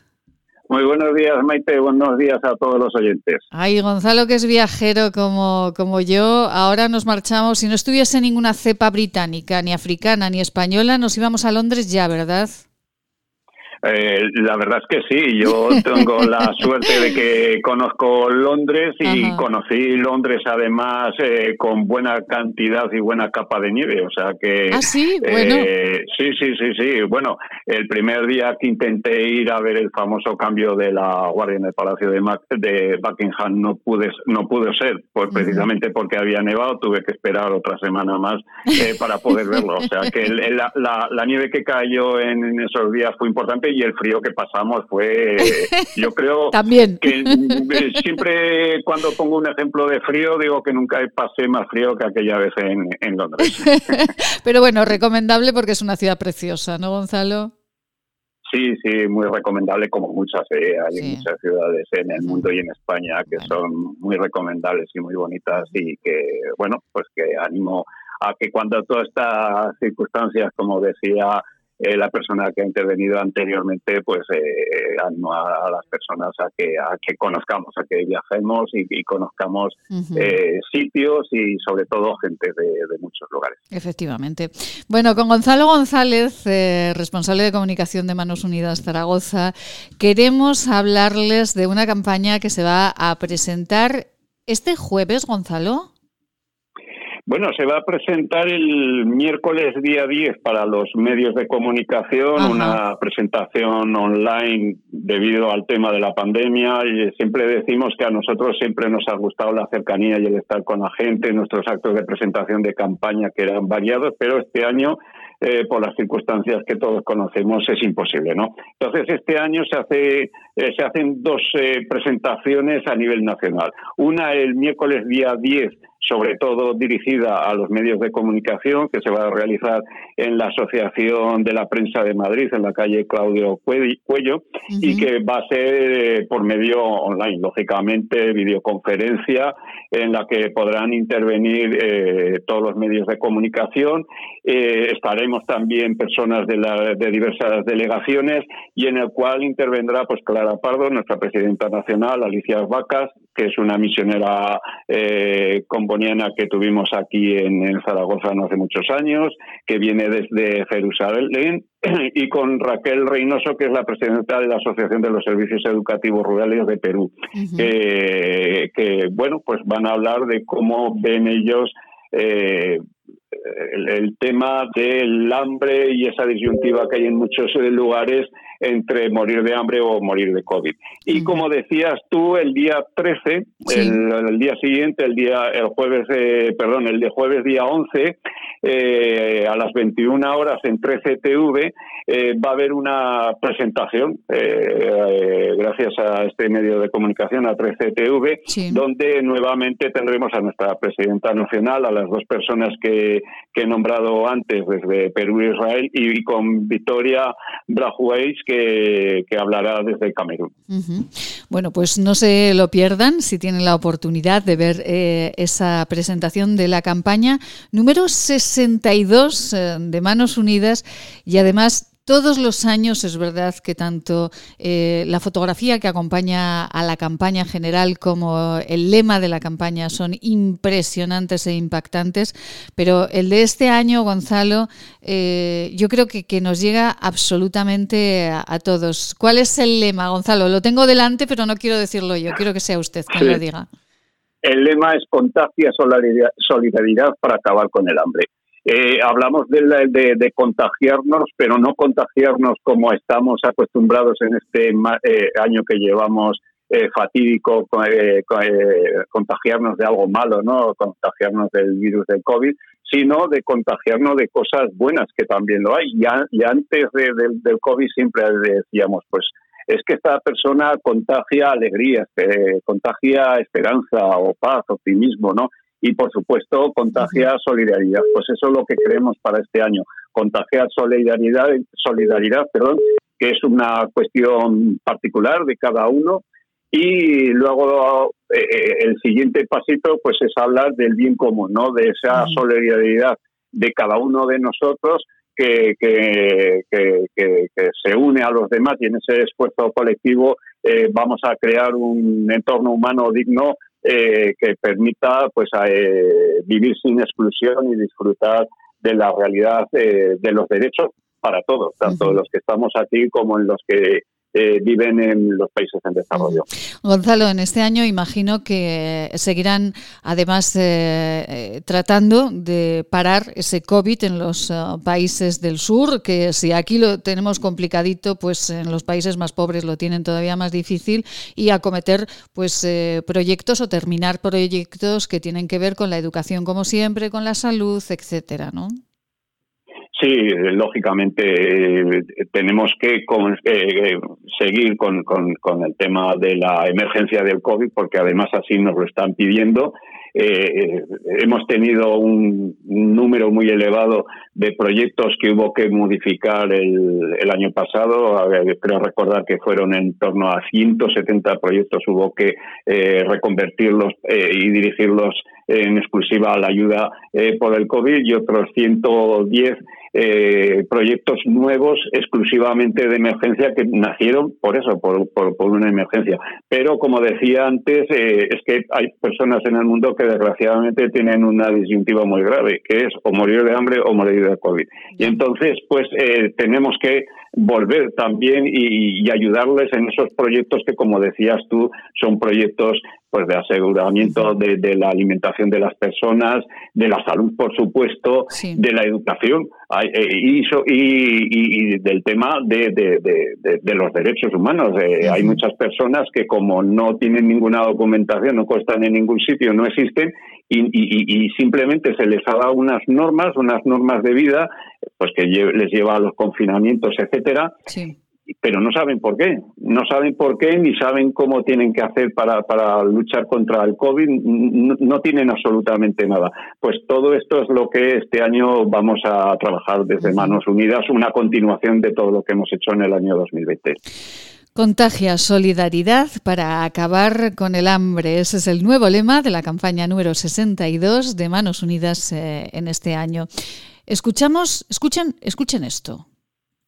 Muy buenos días, Maite. Buenos días a todos los oyentes. Ay, Gonzalo, que es viajero como, como yo, ahora nos marchamos. Si no estuviese ninguna cepa británica, ni africana, ni española, nos íbamos a Londres ya, ¿verdad? Eh, la verdad es que sí, yo tengo la suerte de que conozco Londres y conocí Londres además eh, con buena cantidad y buena capa de nieve, o sea que... Ah, sí, bueno. Eh, sí, sí, sí, sí. Bueno, el primer día que intenté ir a ver el famoso cambio de la guardia en el Palacio de, de Buckingham no pude, no pudo ser, pues precisamente porque había nevado, tuve que esperar otra semana más para poder verlo. O sea que la, la, nieve que cayó en, en esos días fue importante y el frío que pasamos fue, yo creo También. que eh, siempre cuando pongo un ejemplo de frío digo que nunca pasé más frío que aquella vez en, en Londres. Pero bueno, recomendable porque es una ciudad preciosa, ¿no, Gonzalo? Sí, sí, muy recomendable como muchas, eh, hay muchas ciudades en el mundo y en España que son muy recomendables y muy bonitas y que, bueno, pues que animo a que cuando todas estas circunstancias, como decía eh, la persona que ha intervenido anteriormente, pues eh, a, las personas a que, a que conozcamos, a que viajemos y, conozcamos eh, sitios y sobre todo gente de, muchos lugares. Efectivamente. Bueno, con Gonzalo González, eh, responsable de comunicación de Manos Unidas Zaragoza, queremos hablarles de una campaña que se va a presentar este jueves, Gonzalo. Bueno, se va a presentar el miércoles día 10 para los medios de comunicación, una presentación online debido al tema de la pandemia. Y siempre decimos que a nosotros siempre nos ha gustado la cercanía y el estar con la gente, nuestros actos de presentación de campaña que eran variados, pero este año eh, por las circunstancias que todos conocemos es imposible, ¿no? Entonces este año se hace eh, se hacen dos eh, presentaciones a nivel nacional. Una el miércoles día 10 sobre todo dirigida a los medios de comunicación, que se va a realizar en la Asociación de la Prensa de Madrid, en la calle Claudio Cuello, y que va a ser eh, por medio online, lógicamente, videoconferencia, en la que podrán intervenir eh, todos los medios de comunicación. Eh, estaremos también personas de, la, de diversas delegaciones y en el cual intervendrá pues Clara Pardo, nuestra presidenta nacional, Alicia Vacas, que es una misionera eh, comboniana que tuvimos aquí en, Zaragoza no hace muchos años, que viene desde Jerusalén, y con Raquel Reynoso, que es la presidenta de la Asociación de los Servicios Educativos Rurales de Perú, que, bueno, pues van a hablar de cómo ven ellos eh, el, tema del hambre y esa disyuntiva que hay en muchos lugares entre morir de hambre o morir de COVID. Y como decías tú, el día 13, el, día siguiente, el día el jueves, eh, perdón, el de jueves día 11, eh, a las 21 horas en 13 TV, eh, va a haber una presentación, gracias a este medio de comunicación, a 13 TV, donde nuevamente tendremos a nuestra presidenta nacional, a las dos personas que, he nombrado antes desde Perú e Israel, y, con Victoria Brajueis, que, hablará desde Camerún. Bueno, pues no se lo pierdan si tienen la oportunidad de ver eh, esa presentación de la campaña número 62 eh, de Manos Unidas y además todos los años es verdad que tanto eh, la fotografía que acompaña a la campaña general como el lema de la campaña son impresionantes e impactantes, pero el de este año, Gonzalo, eh, yo creo que, nos llega absolutamente a, todos. ¿Cuál es el lema, Gonzalo? Lo tengo delante, pero no quiero decirlo yo, quiero que sea usted quien lo diga. El lema es contagia solidaridad para acabar con el hambre. Eh, hablamos de, contagiarnos, pero no contagiarnos como estamos acostumbrados en este eh, año que llevamos eh, fatídico, contagiarnos de algo malo, no contagiarnos del virus del COVID, sino de contagiarnos de cosas buenas, que también lo hay. Y, antes del COVID siempre decíamos, pues es que esta persona contagia alegría, contagia esperanza o paz, optimismo, ¿no? Y por supuesto contagiar solidaridad. Pues eso es lo que queremos para este año, contagiar solidaridad, solidaridad, perdón, que es una cuestión particular de cada uno y luego eh, eh, el siguiente pasito pues es hablar del bien común, ¿no? De esa solidaridad de cada uno de nosotros que, que, que, se une a los demás y en ese esfuerzo colectivo eh, vamos a crear un entorno humano digno eh, que permita pues eh, vivir sin exclusión y disfrutar de la realidad eh, de los derechos para todos, tanto los que estamos aquí como en los que eh, viven en los países en desarrollo. Gonzalo, en este año imagino que seguirán además eh, eh, tratando de parar ese COVID en los países del sur, que si aquí lo tenemos complicadito, pues en los países más pobres lo tienen todavía más difícil y acometer pues proyectos o terminar proyectos que tienen que ver con la educación como siempre, con la salud, etcétera, ¿no? Sí, lógicamente eh, tenemos que eh, seguir con, el tema de la emergencia del COVID porque además así nos lo están pidiendo. Eh, hemos tenido un, número muy elevado de proyectos que hubo que modificar el, el año pasado. Creo recordar que fueron en torno a 170 proyectos, hubo que reconvertirlos y dirigirlos en exclusiva a la ayuda por el COVID y otros 110 eh, proyectos nuevos exclusivamente de emergencia que nacieron por eso, por, por, una emergencia. Pero como decía antes, eh, es que hay personas en el mundo que desgraciadamente tienen una disyuntiva muy grave, que es o morir de hambre o morir de COVID. Y entonces, pues eh, tenemos que volver también y, ayudarles en esos proyectos que, como decías tú, son proyectos pues de aseguramiento de, la alimentación de las personas, de la salud, por supuesto, de la educación. Eh, y, y, del tema de, los derechos humanos. Eh, hay muchas personas que como no tienen ninguna documentación, no constan en ningún sitio, no existen y, simplemente se les ha dado unas normas, unas normas de vida, pues que les lleva a los confinamientos, etcétera. Pero no saben por qué, no saben por qué ni saben cómo tienen que hacer para, para luchar contra el COVID, no, tienen absolutamente nada. Pues todo esto es lo que este año vamos a trabajar desde Manos Unidas, una continuación de todo lo que hemos hecho en el año 2020. Contagia solidaridad para acabar con el hambre. Ese es el nuevo lema de la campaña número 62 de Manos Unidas eh, en este año. Escuchamos, escuchen, escuchen esto.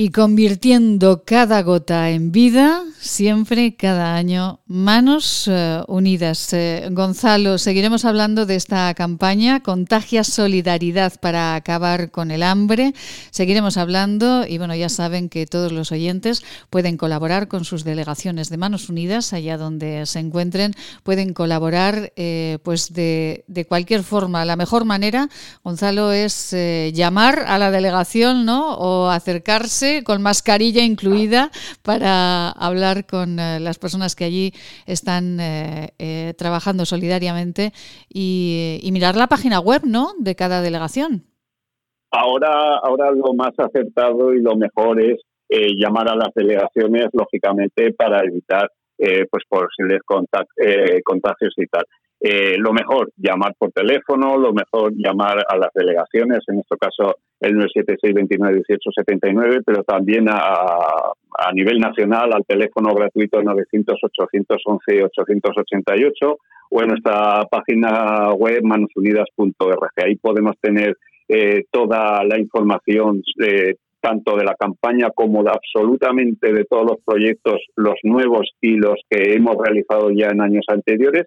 y convirtiendo cada gota en vida, siempre, cada año, manos eh, unidas. Eh, Gonzalo, seguiremos hablando de esta campaña, Contagia Solidaridad para acabar con el hambre. Seguiremos hablando y bueno, ya saben que todos los oyentes pueden colaborar con sus delegaciones de Manos Unidas, allá donde se encuentren, pueden colaborar eh, pues de, de, cualquier forma. La mejor manera, Gonzalo, es llamar a la delegación ¿no? o acercarse con mascarilla incluida para hablar con eh, las personas que allí están eh, eh, trabajando solidariamente y, mirar la página web ¿no? de cada delegación. Ahora, ahora lo más acertado y lo mejor es llamar a las delegaciones, lógicamente, para evitar pues posibles contagios y tal. Eh, lo mejor, llamar por teléfono, lo mejor, llamar a las delegaciones, en nuestro caso el 976-29-1879, pero también a, a nivel nacional al teléfono gratuito 900-811-888 o en nuestra página web manosunidas.org. Ahí podemos tener eh, toda la información eh, tanto de la campaña como de absolutamente de todos los proyectos, los nuevos y los que hemos realizado ya en años anteriores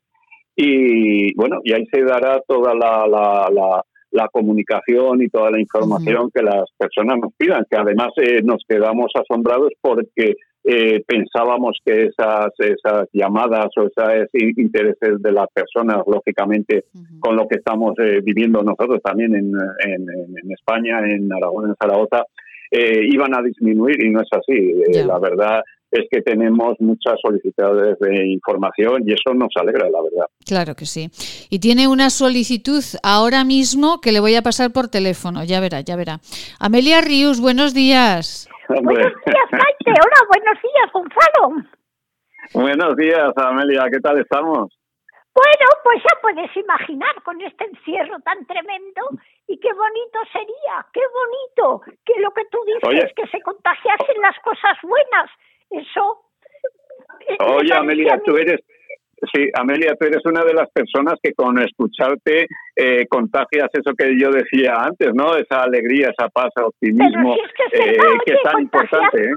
y bueno, y ahí se dará toda la, la, la, comunicación y toda la información que las personas nos pidan, que además eh, nos quedamos asombrados porque eh, pensábamos que esas, esas llamadas o esos intereses de las personas, lógicamente, con lo que estamos eh, viviendo nosotros también en, en, en, España, en Aragón, en Zaragoza, iban a disminuir y no es así. la verdad es que tenemos muchas solicitudes de información y eso nos alegra, la verdad. Claro que sí. Y tiene una solicitud ahora mismo que le voy a pasar por teléfono, ya verá, ya verá. Amelia Rius, buenos días. Buenos días, Maite. Hola, buenos días, Gonzalo. Buenos días, Amelia. ¿Qué tal estamos? Bueno, pues ya puedes imaginar con este encierro tan tremendo y qué bonito sería, qué bonito que lo que tú dices, que se contagiasen las cosas buenas eso. Oye, Amelia, tú eres, Sí, Amelia, tú eres una de las personas que con escucharte eh, contagias eso que yo decía antes, ¿no? Esa alegría, esa paz, optimismo, si es que, es eh, que es tan contagiar- importante. ¿eh?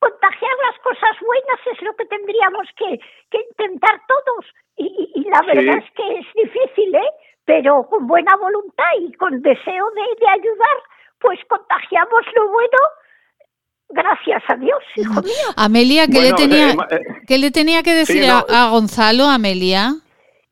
contagiar las cosas buenas es lo que tendríamos que, que intentar todos. Y, y- y la Sí. verdad es que es difícil, ¿eh? Pero con buena voluntad y con deseo de, de ayudar, pues contagiamos lo bueno. Gracias a Dios, hijo mío. Amelia, ¿qué, Bueno, le, tenía, eh, eh, qué le tenía que decir sí, a, no. a Gonzalo, Amelia?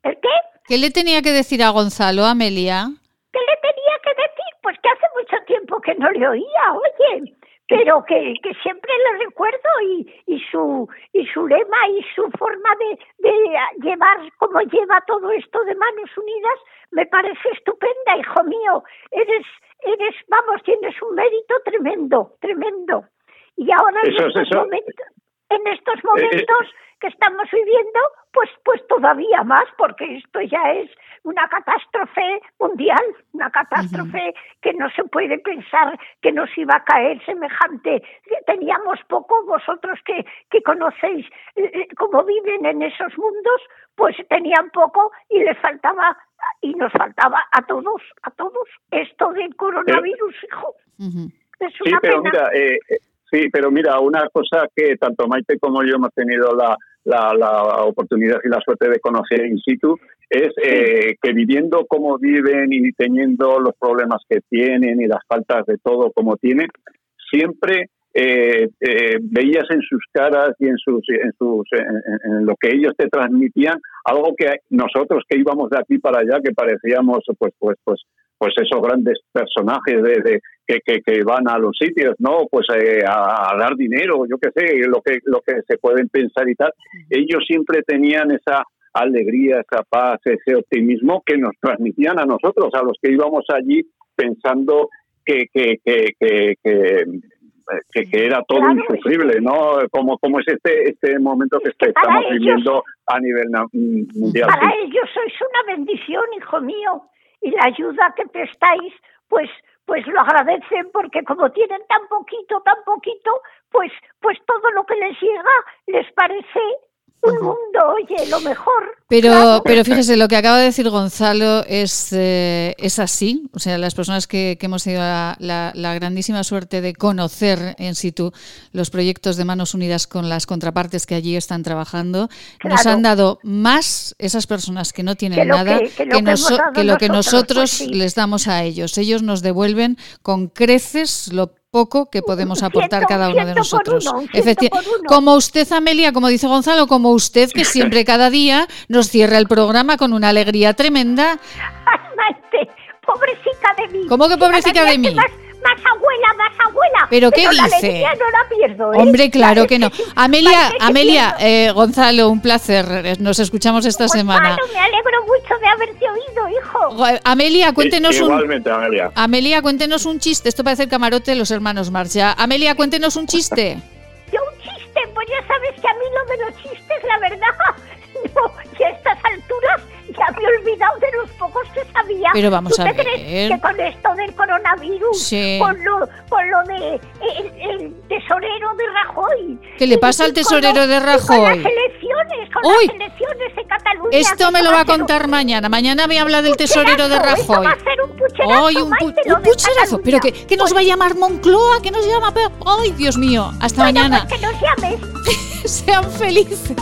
¿El qué? ¿Qué le tenía que decir a Gonzalo, Amelia? ¿Qué le tenía que decir? Pues que hace mucho tiempo que no le oía, oye, pero que, que siempre le recuerdo y, y su y su lema y su forma de, de llevar como lleva todo esto de manos unidas me parece estupenda, hijo mío. Eres eres vamos tienes un mérito tremendo, tremendo. Y ahora en Eso estos momentos en estos eh. momentos que estamos viviendo, pues pues todavía más, porque esto ya es una catástrofe mundial, una catástrofe que no se puede pensar que nos iba a caer semejante. Teníamos poco, vosotros que, que conocéis eh, eh, cómo viven en esos mundos, pues tenían poco y les faltaba, y nos faltaba a todos, a todos, esto del coronavirus, hijo. Es Sí, una pero pena. mira, eh, eh, sí, pero mira, una cosa que tanto Maite como yo hemos tenido la, la, la oportunidad y la suerte de conocer in situ es eh, que viviendo como viven y teniendo los problemas que tienen y las faltas de todo como tienen, siempre eh, eh, veías en sus caras y en sus en sus en, lo que ellos te transmitían algo que nosotros que íbamos de aquí para allá que parecíamos pues pues pues pues esos grandes personajes de, de- que, que, que van a los sitios no pues eh, a, a dar dinero yo qué sé lo que lo que se pueden pensar y tal. Ellos siempre tenían esa alegría esa paz ese optimismo que nos transmitían a nosotros a los que íbamos allí pensando que que que, que, que que, que era todo Claro, insufrible, ¿no? Como, como es este este momento que, estamos ellos- viviendo a nivel mundial. Para ellos sois una bendición, hijo mío, y la ayuda que prestáis, pues, pues lo agradecen porque como tienen tan poquito, tan poquito, pues, pues todo lo que les llega les parece un mundo, oye, lo mejor. Pero, Claro. pero fíjese, lo que acaba de decir Gonzalo es, eh, es así. O sea, las personas que, que hemos tenido la, la- la grandísima suerte de conocer en situ los proyectos de Manos Unidas con las contrapartes que allí están trabajando, nos han dado más esas personas que no tienen Que nada que- que lo que noso- lo que nosotros, nosotros pues sí. les damos a ellos. Ellos nos devuelven con creces lo poco que podemos aportar cada uno de nosotros. uno, uno. como usted, Amelia, como dice Gonzalo, como usted que siempre cada día nos cierra el programa con una alegría tremenda. Ay, Maite, pobrecita de mí. ¿Cómo que pobrecita de mí? Que Más, más abuela, más abuela. ¿Pero qué la dice? alegría no la pierdo, ¿eh? Hombre, claro La- que no. sí, Amelia, que Amelia, eh, Gonzalo, un placer. Nos escuchamos esta semana. Gonzalo, me alegro mucho de haberte oído, hijo. Gu- Amelia, cuéntenos un Igualmente, Amelia. Amelia, cuéntenos un chiste. Esto parece el camarote de los hermanos Marcha. Amelia, cuéntenos un chiste. Yo un chiste, pues ya sabes que a mí lo de los chistes, la verdad, no, y a estas alturas he olvidado de los pocos que sabía. Pero vamos ¿Tú a te ver. crees que con esto del coronavirus, Sí. con, lo, con lo de el, el tesorero de Rajoy? ¿Qué le pasa al tesorero de Rajoy? Con las elecciones, con Uy. las elecciones de Cataluña. Esto me lo va a contar mañana. Mañana me habla del tesorero de Rajoy. va a ser un pucherazo, Ay, un, pu- un pucherazo. Pero que, que nos va a llamar Moncloa, que nos llama. Ay, Dios mío. Hasta Bueno, mañana. pues que nos llames. Sean felices.